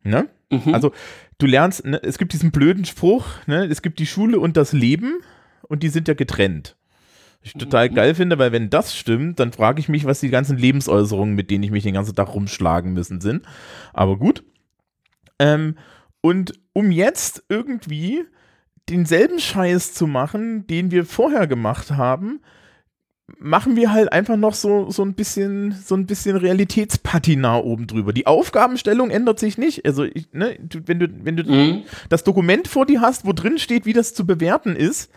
Ne? Mhm. Also du lernst, ne, es gibt diesen blöden Spruch, ne, es gibt die Schule und das Leben und die sind ja getrennt. Ich total geil finde, weil wenn das stimmt, dann frage ich mich, was die ganzen Lebensäußerungen, mit denen ich mich den ganzen Tag rumschlagen müssen, sind. Aber gut. Ähm, und um jetzt irgendwie denselben Scheiß zu machen, den wir vorher gemacht haben, machen wir halt einfach noch so, so ein bisschen, so ein bisschen Realitätspatina oben drüber. Die Aufgabenstellung ändert sich nicht. Also, ich, ne, du, wenn du, wenn du Mhm. das Dokument vor dir hast, wo drin steht, wie das zu bewerten ist,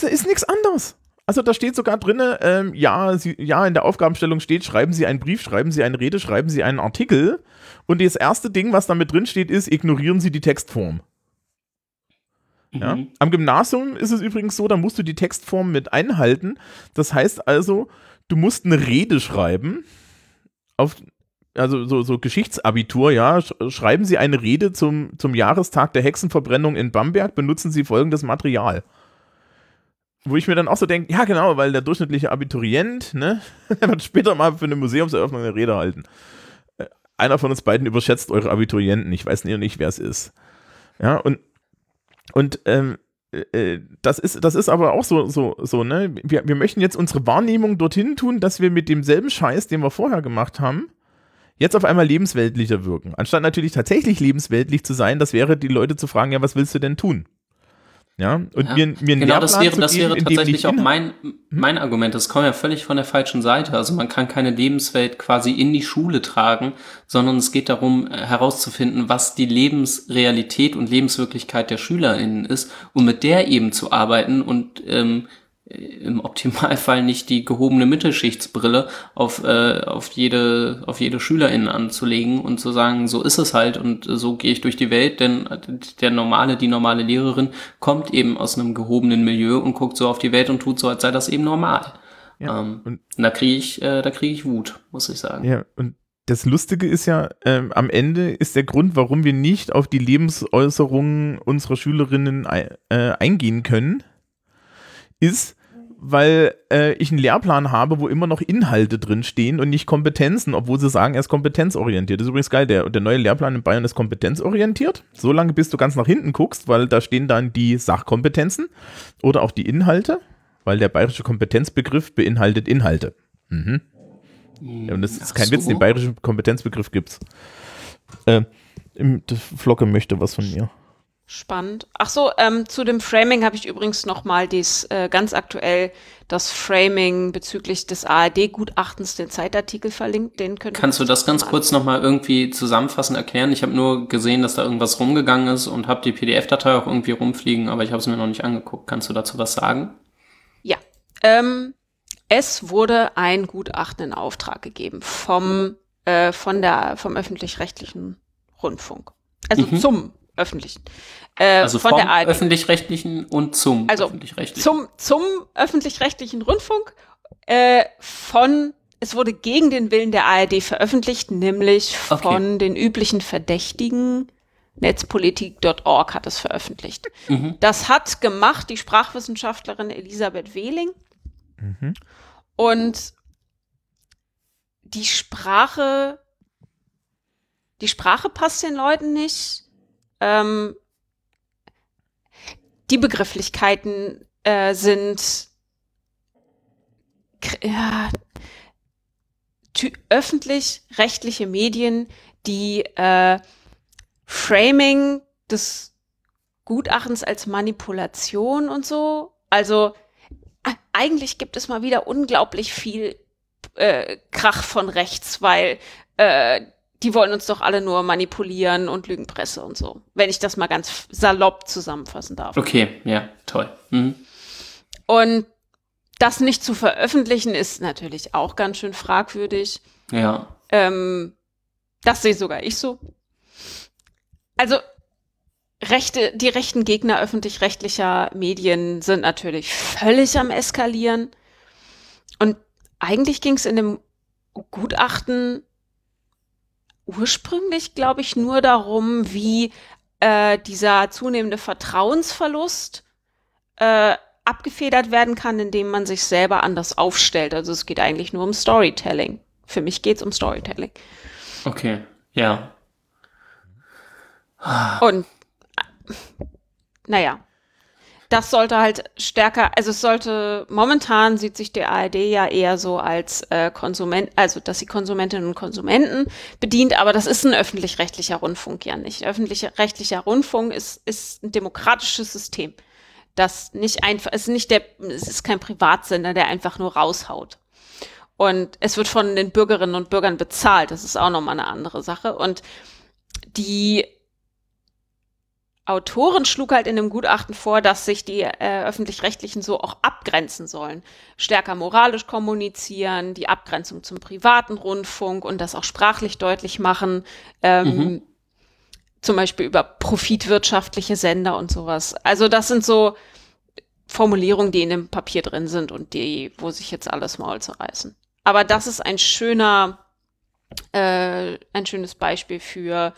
da ist nichts anderes. Also da steht sogar drin, ähm, ja, Sie, ja, in der Aufgabenstellung steht, schreiben Sie einen Brief, schreiben Sie eine Rede, schreiben Sie einen Artikel. Und das erste Ding, was damit drin steht, ist, ignorieren Sie die Textform. Ja? Mhm. Am Gymnasium ist es übrigens so, da musst du die Textform mit einhalten. Das heißt also, du musst eine Rede schreiben, auf, also so, so Geschichtsabitur, ja. Sch- Schreiben Sie eine Rede zum, zum Jahrestag der Hexenverbrennung in Bamberg, benutzen Sie folgendes Material. Wo ich mir dann auch so denke, ja genau, weil der durchschnittliche Abiturient, ne, der wird später mal für eine Museumseröffnung eine Rede halten. Äh, Einer von uns beiden überschätzt eure Abiturienten, ich weiß nicht, nicht wer es ist. Ja, und und ähm, äh, das ist, das ist aber auch so, so, so, ne? Wir, wir möchten jetzt unsere Wahrnehmung dorthin tun, dass wir mit demselben Scheiß, den wir vorher gemacht haben, jetzt auf einmal lebensweltlicher wirken. Anstatt natürlich tatsächlich lebensweltlich zu sein, das wäre, die Leute zu fragen, ja, was willst du denn tun? Ja, und Ja, mir, mir einen genau, das wäre, das geben, wäre tatsächlich auch mein, mein Argument. Das kommt ja völlig von der falschen Seite. Also man kann keine Lebenswelt quasi in die Schule tragen, sondern es geht darum äh, herauszufinden, was die Lebensrealität und Lebenswirklichkeit der SchülerInnen ist und mit der eben zu arbeiten und ähm, im Optimalfall nicht die gehobene Mittelschichtsbrille auf, äh, auf jede, auf jede Schülerin anzulegen und zu sagen, so ist es halt und äh, so gehe ich durch die Welt, denn der normale, die normale Lehrerin kommt eben aus einem gehobenen Milieu und guckt so auf die Welt und tut so, als sei das eben normal. Ja, ähm, und- und da kriege ich, äh, da kriege ich Wut, muss ich sagen. Ja, und das Lustige ist ja, ähm, am Ende ist der Grund, warum wir nicht auf die Lebensäußerungen unserer Schülerinnen äh, eingehen können, ist, weil äh, ich einen Lehrplan habe, wo immer noch Inhalte drin stehen und nicht Kompetenzen, obwohl sie sagen, er ist kompetenzorientiert. Das ist übrigens geil, der, der neue Lehrplan in Bayern ist kompetenzorientiert. So lange, bis du ganz nach hinten guckst, weil da stehen dann die Sachkompetenzen oder auch die Inhalte, weil der bayerische Kompetenzbegriff beinhaltet Inhalte. Mhm. Ja, und das ist kein Witz, so. den bayerischen Kompetenzbegriff gibt's. Äh, Flocke möchte was von mir. Spannend. Ach so, ähm, zu dem Framing habe ich übrigens noch mal dies, äh, ganz aktuell das Framing bezüglich des ARD-Gutachtens, den Zeitartikel verlinkt. Den könnt Kannst du das ganz mal kurz nochmal irgendwie zusammenfassend erklären? Ich habe nur gesehen, dass da irgendwas rumgegangen ist und habe die PDF-Datei auch irgendwie rumfliegen, aber ich habe es mir noch nicht angeguckt. Kannst du dazu was sagen? Ja, ähm, es wurde ein Gutachten in Auftrag gegeben vom, äh, von der, vom öffentlich-rechtlichen Rundfunk. Also Mhm. zum öffentlichen. Äh, Also von vom der ARD. öffentlich-rechtlichen und zum Also öffentlich-rechtlichen. Zum, zum öffentlich-rechtlichen Rundfunk äh, von, es wurde gegen den Willen der ARD veröffentlicht, nämlich Okay. von den üblichen Verdächtigen. Netzpolitik.org hat es veröffentlicht. Mhm. Das hat gemacht die Sprachwissenschaftlerin Elisabeth Wehling. Mhm. Und die Sprache, die Sprache passt den Leuten nicht. Ähm, die Begrifflichkeiten äh, sind ja, öffentlich-rechtliche Medien, die äh, Framing des Gutachtens als Manipulation und so. Also eigentlich gibt es mal wieder unglaublich viel äh, Krach von rechts, weil äh, die wollen uns doch alle nur manipulieren und Lügenpresse und so. Wenn ich das mal ganz salopp zusammenfassen darf. Okay, ja, toll. Mhm. Und das nicht zu veröffentlichen ist natürlich auch ganz schön fragwürdig. Ja. Ähm, das sehe sogar ich so. Also rechte, die rechten Gegner öffentlich-rechtlicher Medien sind natürlich völlig am Eskalieren. Und eigentlich ging es in dem Gutachten ursprünglich, glaube ich, nur darum, wie äh, dieser zunehmende Vertrauensverlust äh, abgefedert werden kann, indem man sich selber anders aufstellt. Also es geht eigentlich nur um Storytelling. Für mich geht es um Storytelling. Okay, ja. Und naja, das sollte halt stärker, also es sollte, momentan sieht sich die ARD ja eher so als äh, Konsument, also dass sie Konsumentinnen und Konsumenten bedient, aber das ist ein öffentlich-rechtlicher Rundfunk ja nicht. Öffentlich-rechtlicher Rundfunk ist, ist ein demokratisches System. Das nicht einfach, es ist nicht der, es ist kein Privatsender, der einfach nur raushaut. Und es wird von den Bürgerinnen und Bürgern bezahlt. Das ist auch nochmal eine andere Sache. Und die Autorin schlug halt in dem Gutachten vor, dass sich die äh, öffentlich-rechtlichen so auch abgrenzen sollen. Stärker moralisch kommunizieren, die Abgrenzung zum privaten Rundfunk und das auch sprachlich deutlich machen. Ähm, mhm. Zum Beispiel über profitwirtschaftliche Sender und sowas. Also das sind so Formulierungen, die in dem Papier drin sind und die, wo sich jetzt alles Maul zu reißen. Aber das ist ein schöner, äh, ein schönes Beispiel für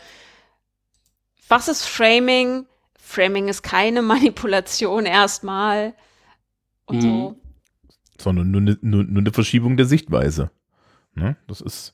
was ist Framing? Framing ist keine Manipulation erstmal und mhm. so. Sondern nur eine, nur, nur eine Verschiebung der Sichtweise. Ne? Das ist.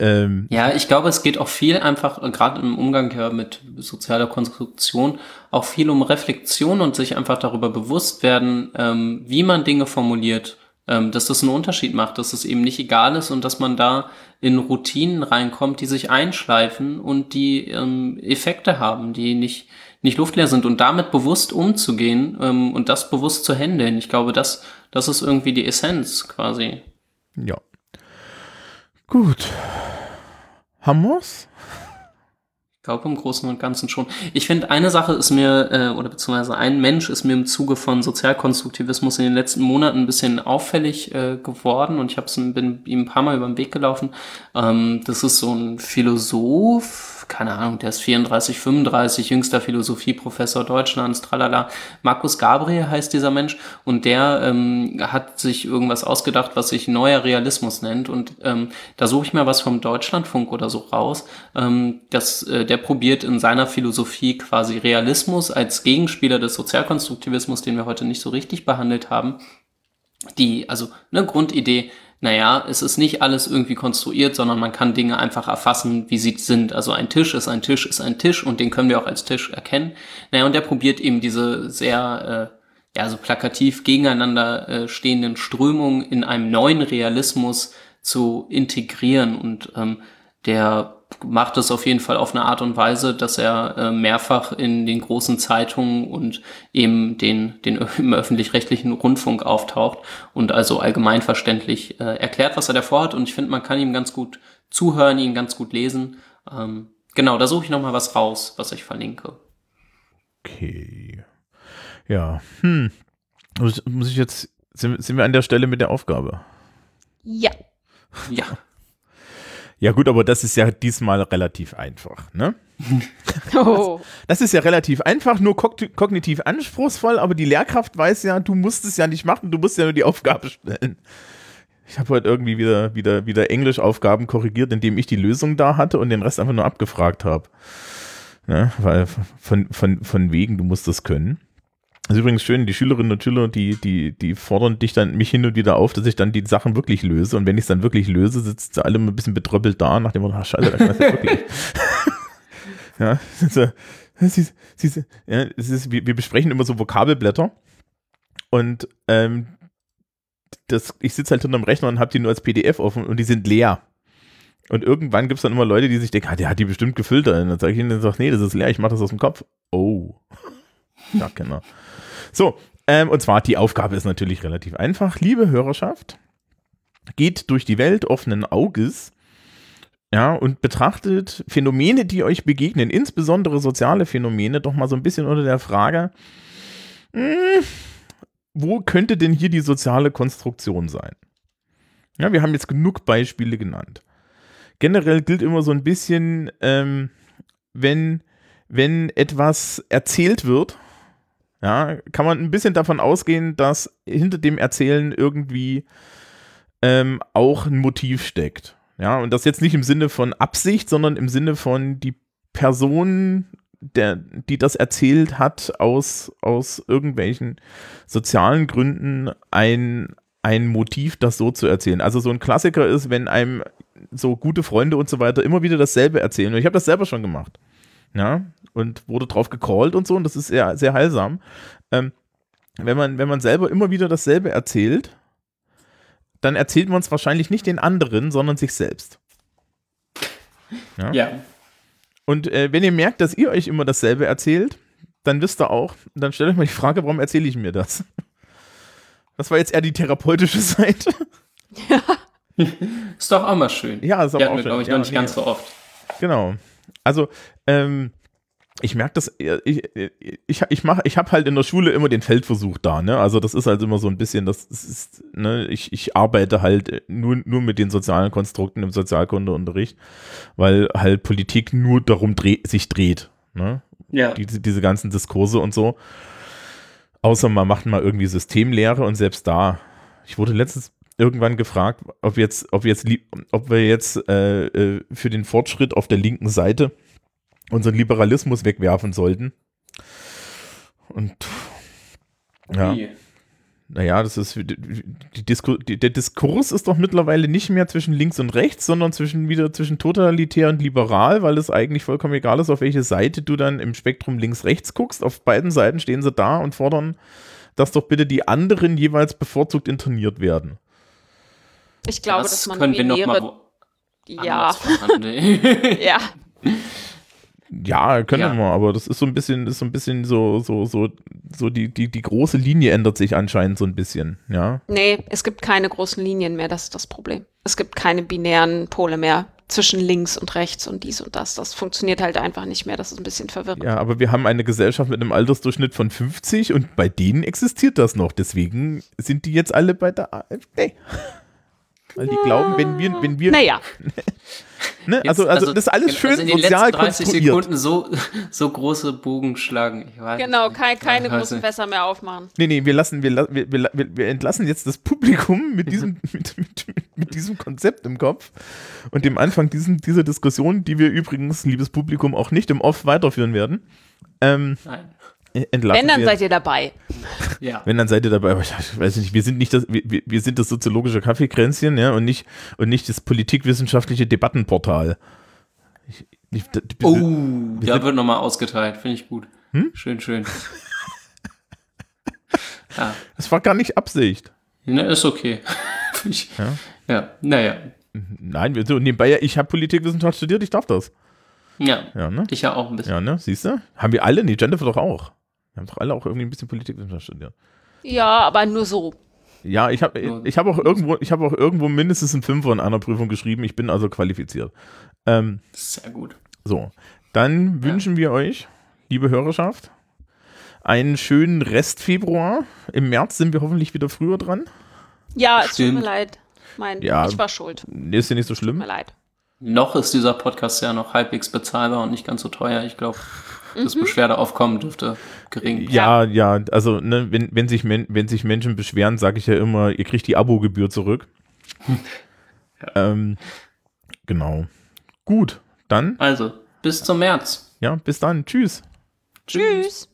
Ähm, ja, ich glaube, es geht auch viel einfach, gerade im Umgang ja mit sozialer Konstruktion, auch viel um Reflexion und sich einfach darüber bewusst werden, ähm, wie man Dinge formuliert ähm, dass das einen Unterschied macht, dass es eben nicht egal ist und dass man da in Routinen reinkommt, die sich einschleifen und die ähm, Effekte haben, die nicht, nicht luftleer sind und damit bewusst umzugehen ähm, und das bewusst zu handeln. Ich glaube, das, das ist irgendwie die Essenz quasi. Ja. Gut. Haben wir's? Glaube im Großen und Ganzen schon. Ich finde, eine Sache ist mir, äh, oder beziehungsweise ein Mensch ist mir im Zuge von Sozialkonstruktivismus in den letzten Monaten ein bisschen auffällig äh, geworden und ich hab's, bin ihm ein paar Mal über den Weg gelaufen. Ähm, das ist so ein Philosoph, keine Ahnung, der ist 34, 35, jüngster Philosophieprofessor Deutschlands, tralala. Markus Gabriel heißt dieser Mensch und der ähm, hat sich irgendwas ausgedacht, was sich neuer Realismus nennt und ähm, da suche ich mal was vom Deutschlandfunk oder so raus. Ähm, das, äh, der probiert in seiner Philosophie quasi Realismus als Gegenspieler des Sozialkonstruktivismus, den wir heute nicht so richtig behandelt haben. Die, also eine Grundidee, naja, es ist nicht alles irgendwie konstruiert, sondern man kann Dinge einfach erfassen, wie sie sind. Also ein Tisch ist ein Tisch ist ein Tisch und den können wir auch als Tisch erkennen. Naja, und der probiert eben diese sehr, äh, ja, so plakativ gegeneinander äh, stehenden Strömungen in einem neuen Realismus zu integrieren und ähm, der macht es auf jeden Fall auf eine Art und Weise, dass er äh, mehrfach in den großen Zeitungen und eben den, den im öffentlich-rechtlichen Rundfunk auftaucht und also allgemeinverständlich äh, erklärt, was er davor hat. Und ich finde, man kann ihm ganz gut zuhören, ihn ganz gut lesen. Ähm, genau, da suche ich nochmal was raus, was ich verlinke. Okay. Ja, hm. Muss, muss ich jetzt, sind, sind wir an der Stelle mit der Aufgabe? Ja. Ja. Ja gut, aber das ist ja diesmal relativ einfach, ne? Oh. Das, das ist ja relativ einfach, nur kognitiv anspruchsvoll, aber die Lehrkraft weiß ja, du musst es ja nicht machen, du musst ja nur die Aufgabe stellen. Ich habe heute irgendwie wieder, wieder, wieder Englischaufgaben korrigiert, indem ich die Lösung da hatte und den Rest einfach nur abgefragt habe. Ne? Weil von, von, von wegen, du musst das können. Das ist übrigens schön, die Schülerinnen und Schüler, die, die, die fordern dich dann mich hin und wieder auf, dass ich dann die Sachen wirklich löse. Und wenn ich es dann wirklich löse, sitzt sie alle ein bisschen betröppelt da, nach dem Motto, ach scheiße, da kann das ja wirklich. ja, so, sie, sie, ja, es ist, wir, wir besprechen immer so Vokabelblätter. Und ähm, das, ich sitze halt hinterm Rechner und habe die nur als PDF offen und die sind leer. Und irgendwann gibt es dann immer Leute, die sich denken, ah, der hat die bestimmt gefüllt. Und dann sage ich ihnen, sag, nee, das ist leer, ich mache das aus dem Kopf. Oh. Ja, genau. So, ähm, und zwar die Aufgabe ist natürlich relativ einfach. Liebe Hörerschaft, geht durch die Welt offenen Auges ja, und betrachtet Phänomene, die euch begegnen, insbesondere soziale Phänomene, doch mal so ein bisschen unter der Frage, mh, hm, wo könnte denn hier die soziale Konstruktion sein? Ja, wir haben jetzt genug Beispiele genannt. Generell gilt immer so ein bisschen, ähm, wenn, wenn etwas erzählt wird, ja, kann man ein bisschen davon ausgehen, dass hinter dem Erzählen irgendwie ähm, auch ein Motiv steckt. Ja, und das jetzt nicht im Sinne von Absicht, sondern im Sinne von die Person, der, die das erzählt hat, aus, aus irgendwelchen sozialen Gründen ein, ein Motiv, das so zu erzählen. Also so ein Klassiker ist, wenn einem so gute Freunde und so weiter immer wieder dasselbe erzählen. Und ich habe das selber schon gemacht. Ja, und wurde drauf gecallt und so, und das ist sehr, sehr heilsam. Ähm, wenn, man, wenn man selber immer wieder dasselbe erzählt, dann erzählt man es wahrscheinlich nicht den anderen, sondern sich selbst. Ja. ja. Und äh, wenn ihr merkt, dass ihr euch immer dasselbe erzählt, dann wisst ihr auch, dann stellt euch mal die Frage, warum erzähle ich mir das? Das war jetzt eher die therapeutische Seite. Ja. ist doch auch mal schön. Ja, ist auch, auch schön. glaube ich, ja, noch nicht nee. ganz so oft. Genau. Also, ähm, ich merke das, äh, ich, ich, ich, mach, ich habe halt in der Schule immer den Feldversuch da, ne? Also das ist halt immer so ein bisschen, das ist, ne, ich, ich arbeite halt nur, nur mit den sozialen Konstrukten im Sozialkundeunterricht, weil halt Politik nur darum dreh, sich dreht, ne? Ja. Diese, diese ganzen Diskurse und so. Außer man macht mal irgendwie Systemlehre und selbst da. Ich wurde letztens irgendwann gefragt, ob jetzt, ob jetzt, ob wir jetzt äh, äh, für den Fortschritt auf der linken Seite unseren Liberalismus wegwerfen sollten. Und ja. Wie? Naja, das ist die Disku die, der Diskurs ist doch mittlerweile nicht mehr zwischen links und rechts, sondern zwischen wieder zwischen totalitär und liberal, weil es eigentlich vollkommen egal ist, auf welche Seite du dann im Spektrum links-rechts guckst. Auf beiden Seiten stehen sie da und fordern, dass doch bitte die anderen jeweils bevorzugt interniert werden. Ich glaube, das dass man können wir noch mal ja. ja. Ja, können ja. wir, aber das ist so ein bisschen, ist so ein bisschen so, so, so, so die, die, die große Linie ändert sich anscheinend so ein bisschen, ja. Nee, es gibt keine großen Linien mehr, das ist das Problem. Es gibt keine binären Pole mehr zwischen links und rechts und dies und das. Das funktioniert halt einfach nicht mehr, das ist ein bisschen verwirrend. Ja, aber wir haben eine Gesellschaft mit einem Altersdurchschnitt von 50 und bei denen existiert das noch, deswegen sind die jetzt alle bei der AfD. Weil die ja. glauben, wenn wir, wenn wir. Naja. ne? also, also, also, das ist alles schön also in den sozial letzten 30 Sekunden so, so große Bogen schlagen. genau, kein, keine großen Fässer mehr aufmachen. Nee, nee, wir lassen, wir, wir, wir, wir entlassen jetzt das Publikum mit diesem, mit, mit, mit, diesem Konzept im Kopf und dem Anfang diesen, dieser Diskussion, die wir übrigens, liebes Publikum, auch nicht im Off weiterführen werden. Ähm, Nein. Entlassen Wenn, dann wir. seid ihr dabei. Ja. Wenn, dann seid ihr dabei. Aber ich weiß nicht, wir sind nicht das, wir, wir sind das soziologische Kaffeekränzchen, ja, und nicht, und nicht das politikwissenschaftliche Debattenportal. Ich, ich, oh, da wird nochmal ausgeteilt. Finde ich gut. Hm? Schön, schön. ja. Das war gar nicht Absicht. Na, ist okay. ich, ja. ja, naja. Nein, so nebenbei, ich habe Politikwissenschaft studiert, ich darf das. Ja, ja ne? ich ja auch ein bisschen. Ja, ne? Siehst du? Haben wir alle? Nee, Jennifer doch auch. Wir haben doch alle auch irgendwie ein bisschen Politikwissenschaft studiert. Ja, aber nur so. Ja, ich habe ich hab auch irgendwo, ich habe auch irgendwo mindestens ein Fünfer in einer Prüfung geschrieben. Ich bin also qualifiziert. Ähm, Sehr gut. So, dann wünschen wir euch, liebe Hörerschaft, einen schönen Rest Februar. Im März sind wir hoffentlich wieder früher dran. Ja, es tut mir leid. Mein, ja, ich war schuld. Ist ja nicht so schlimm. Tut mir leid. Noch ist dieser Podcast ja noch halbwegs bezahlbar und nicht ganz so teuer. Ich glaube, das mhm. Beschwerdeaufkommen dürfte gering Ja, ja, also ne, wenn, wenn, sich wenn sich Menschen beschweren, sage ich ja immer, ihr kriegt die Abogebühr zurück. ja. ähm, genau. Gut, dann. Also, bis zum März. Ja, bis dann. Tschüss. Tschüss.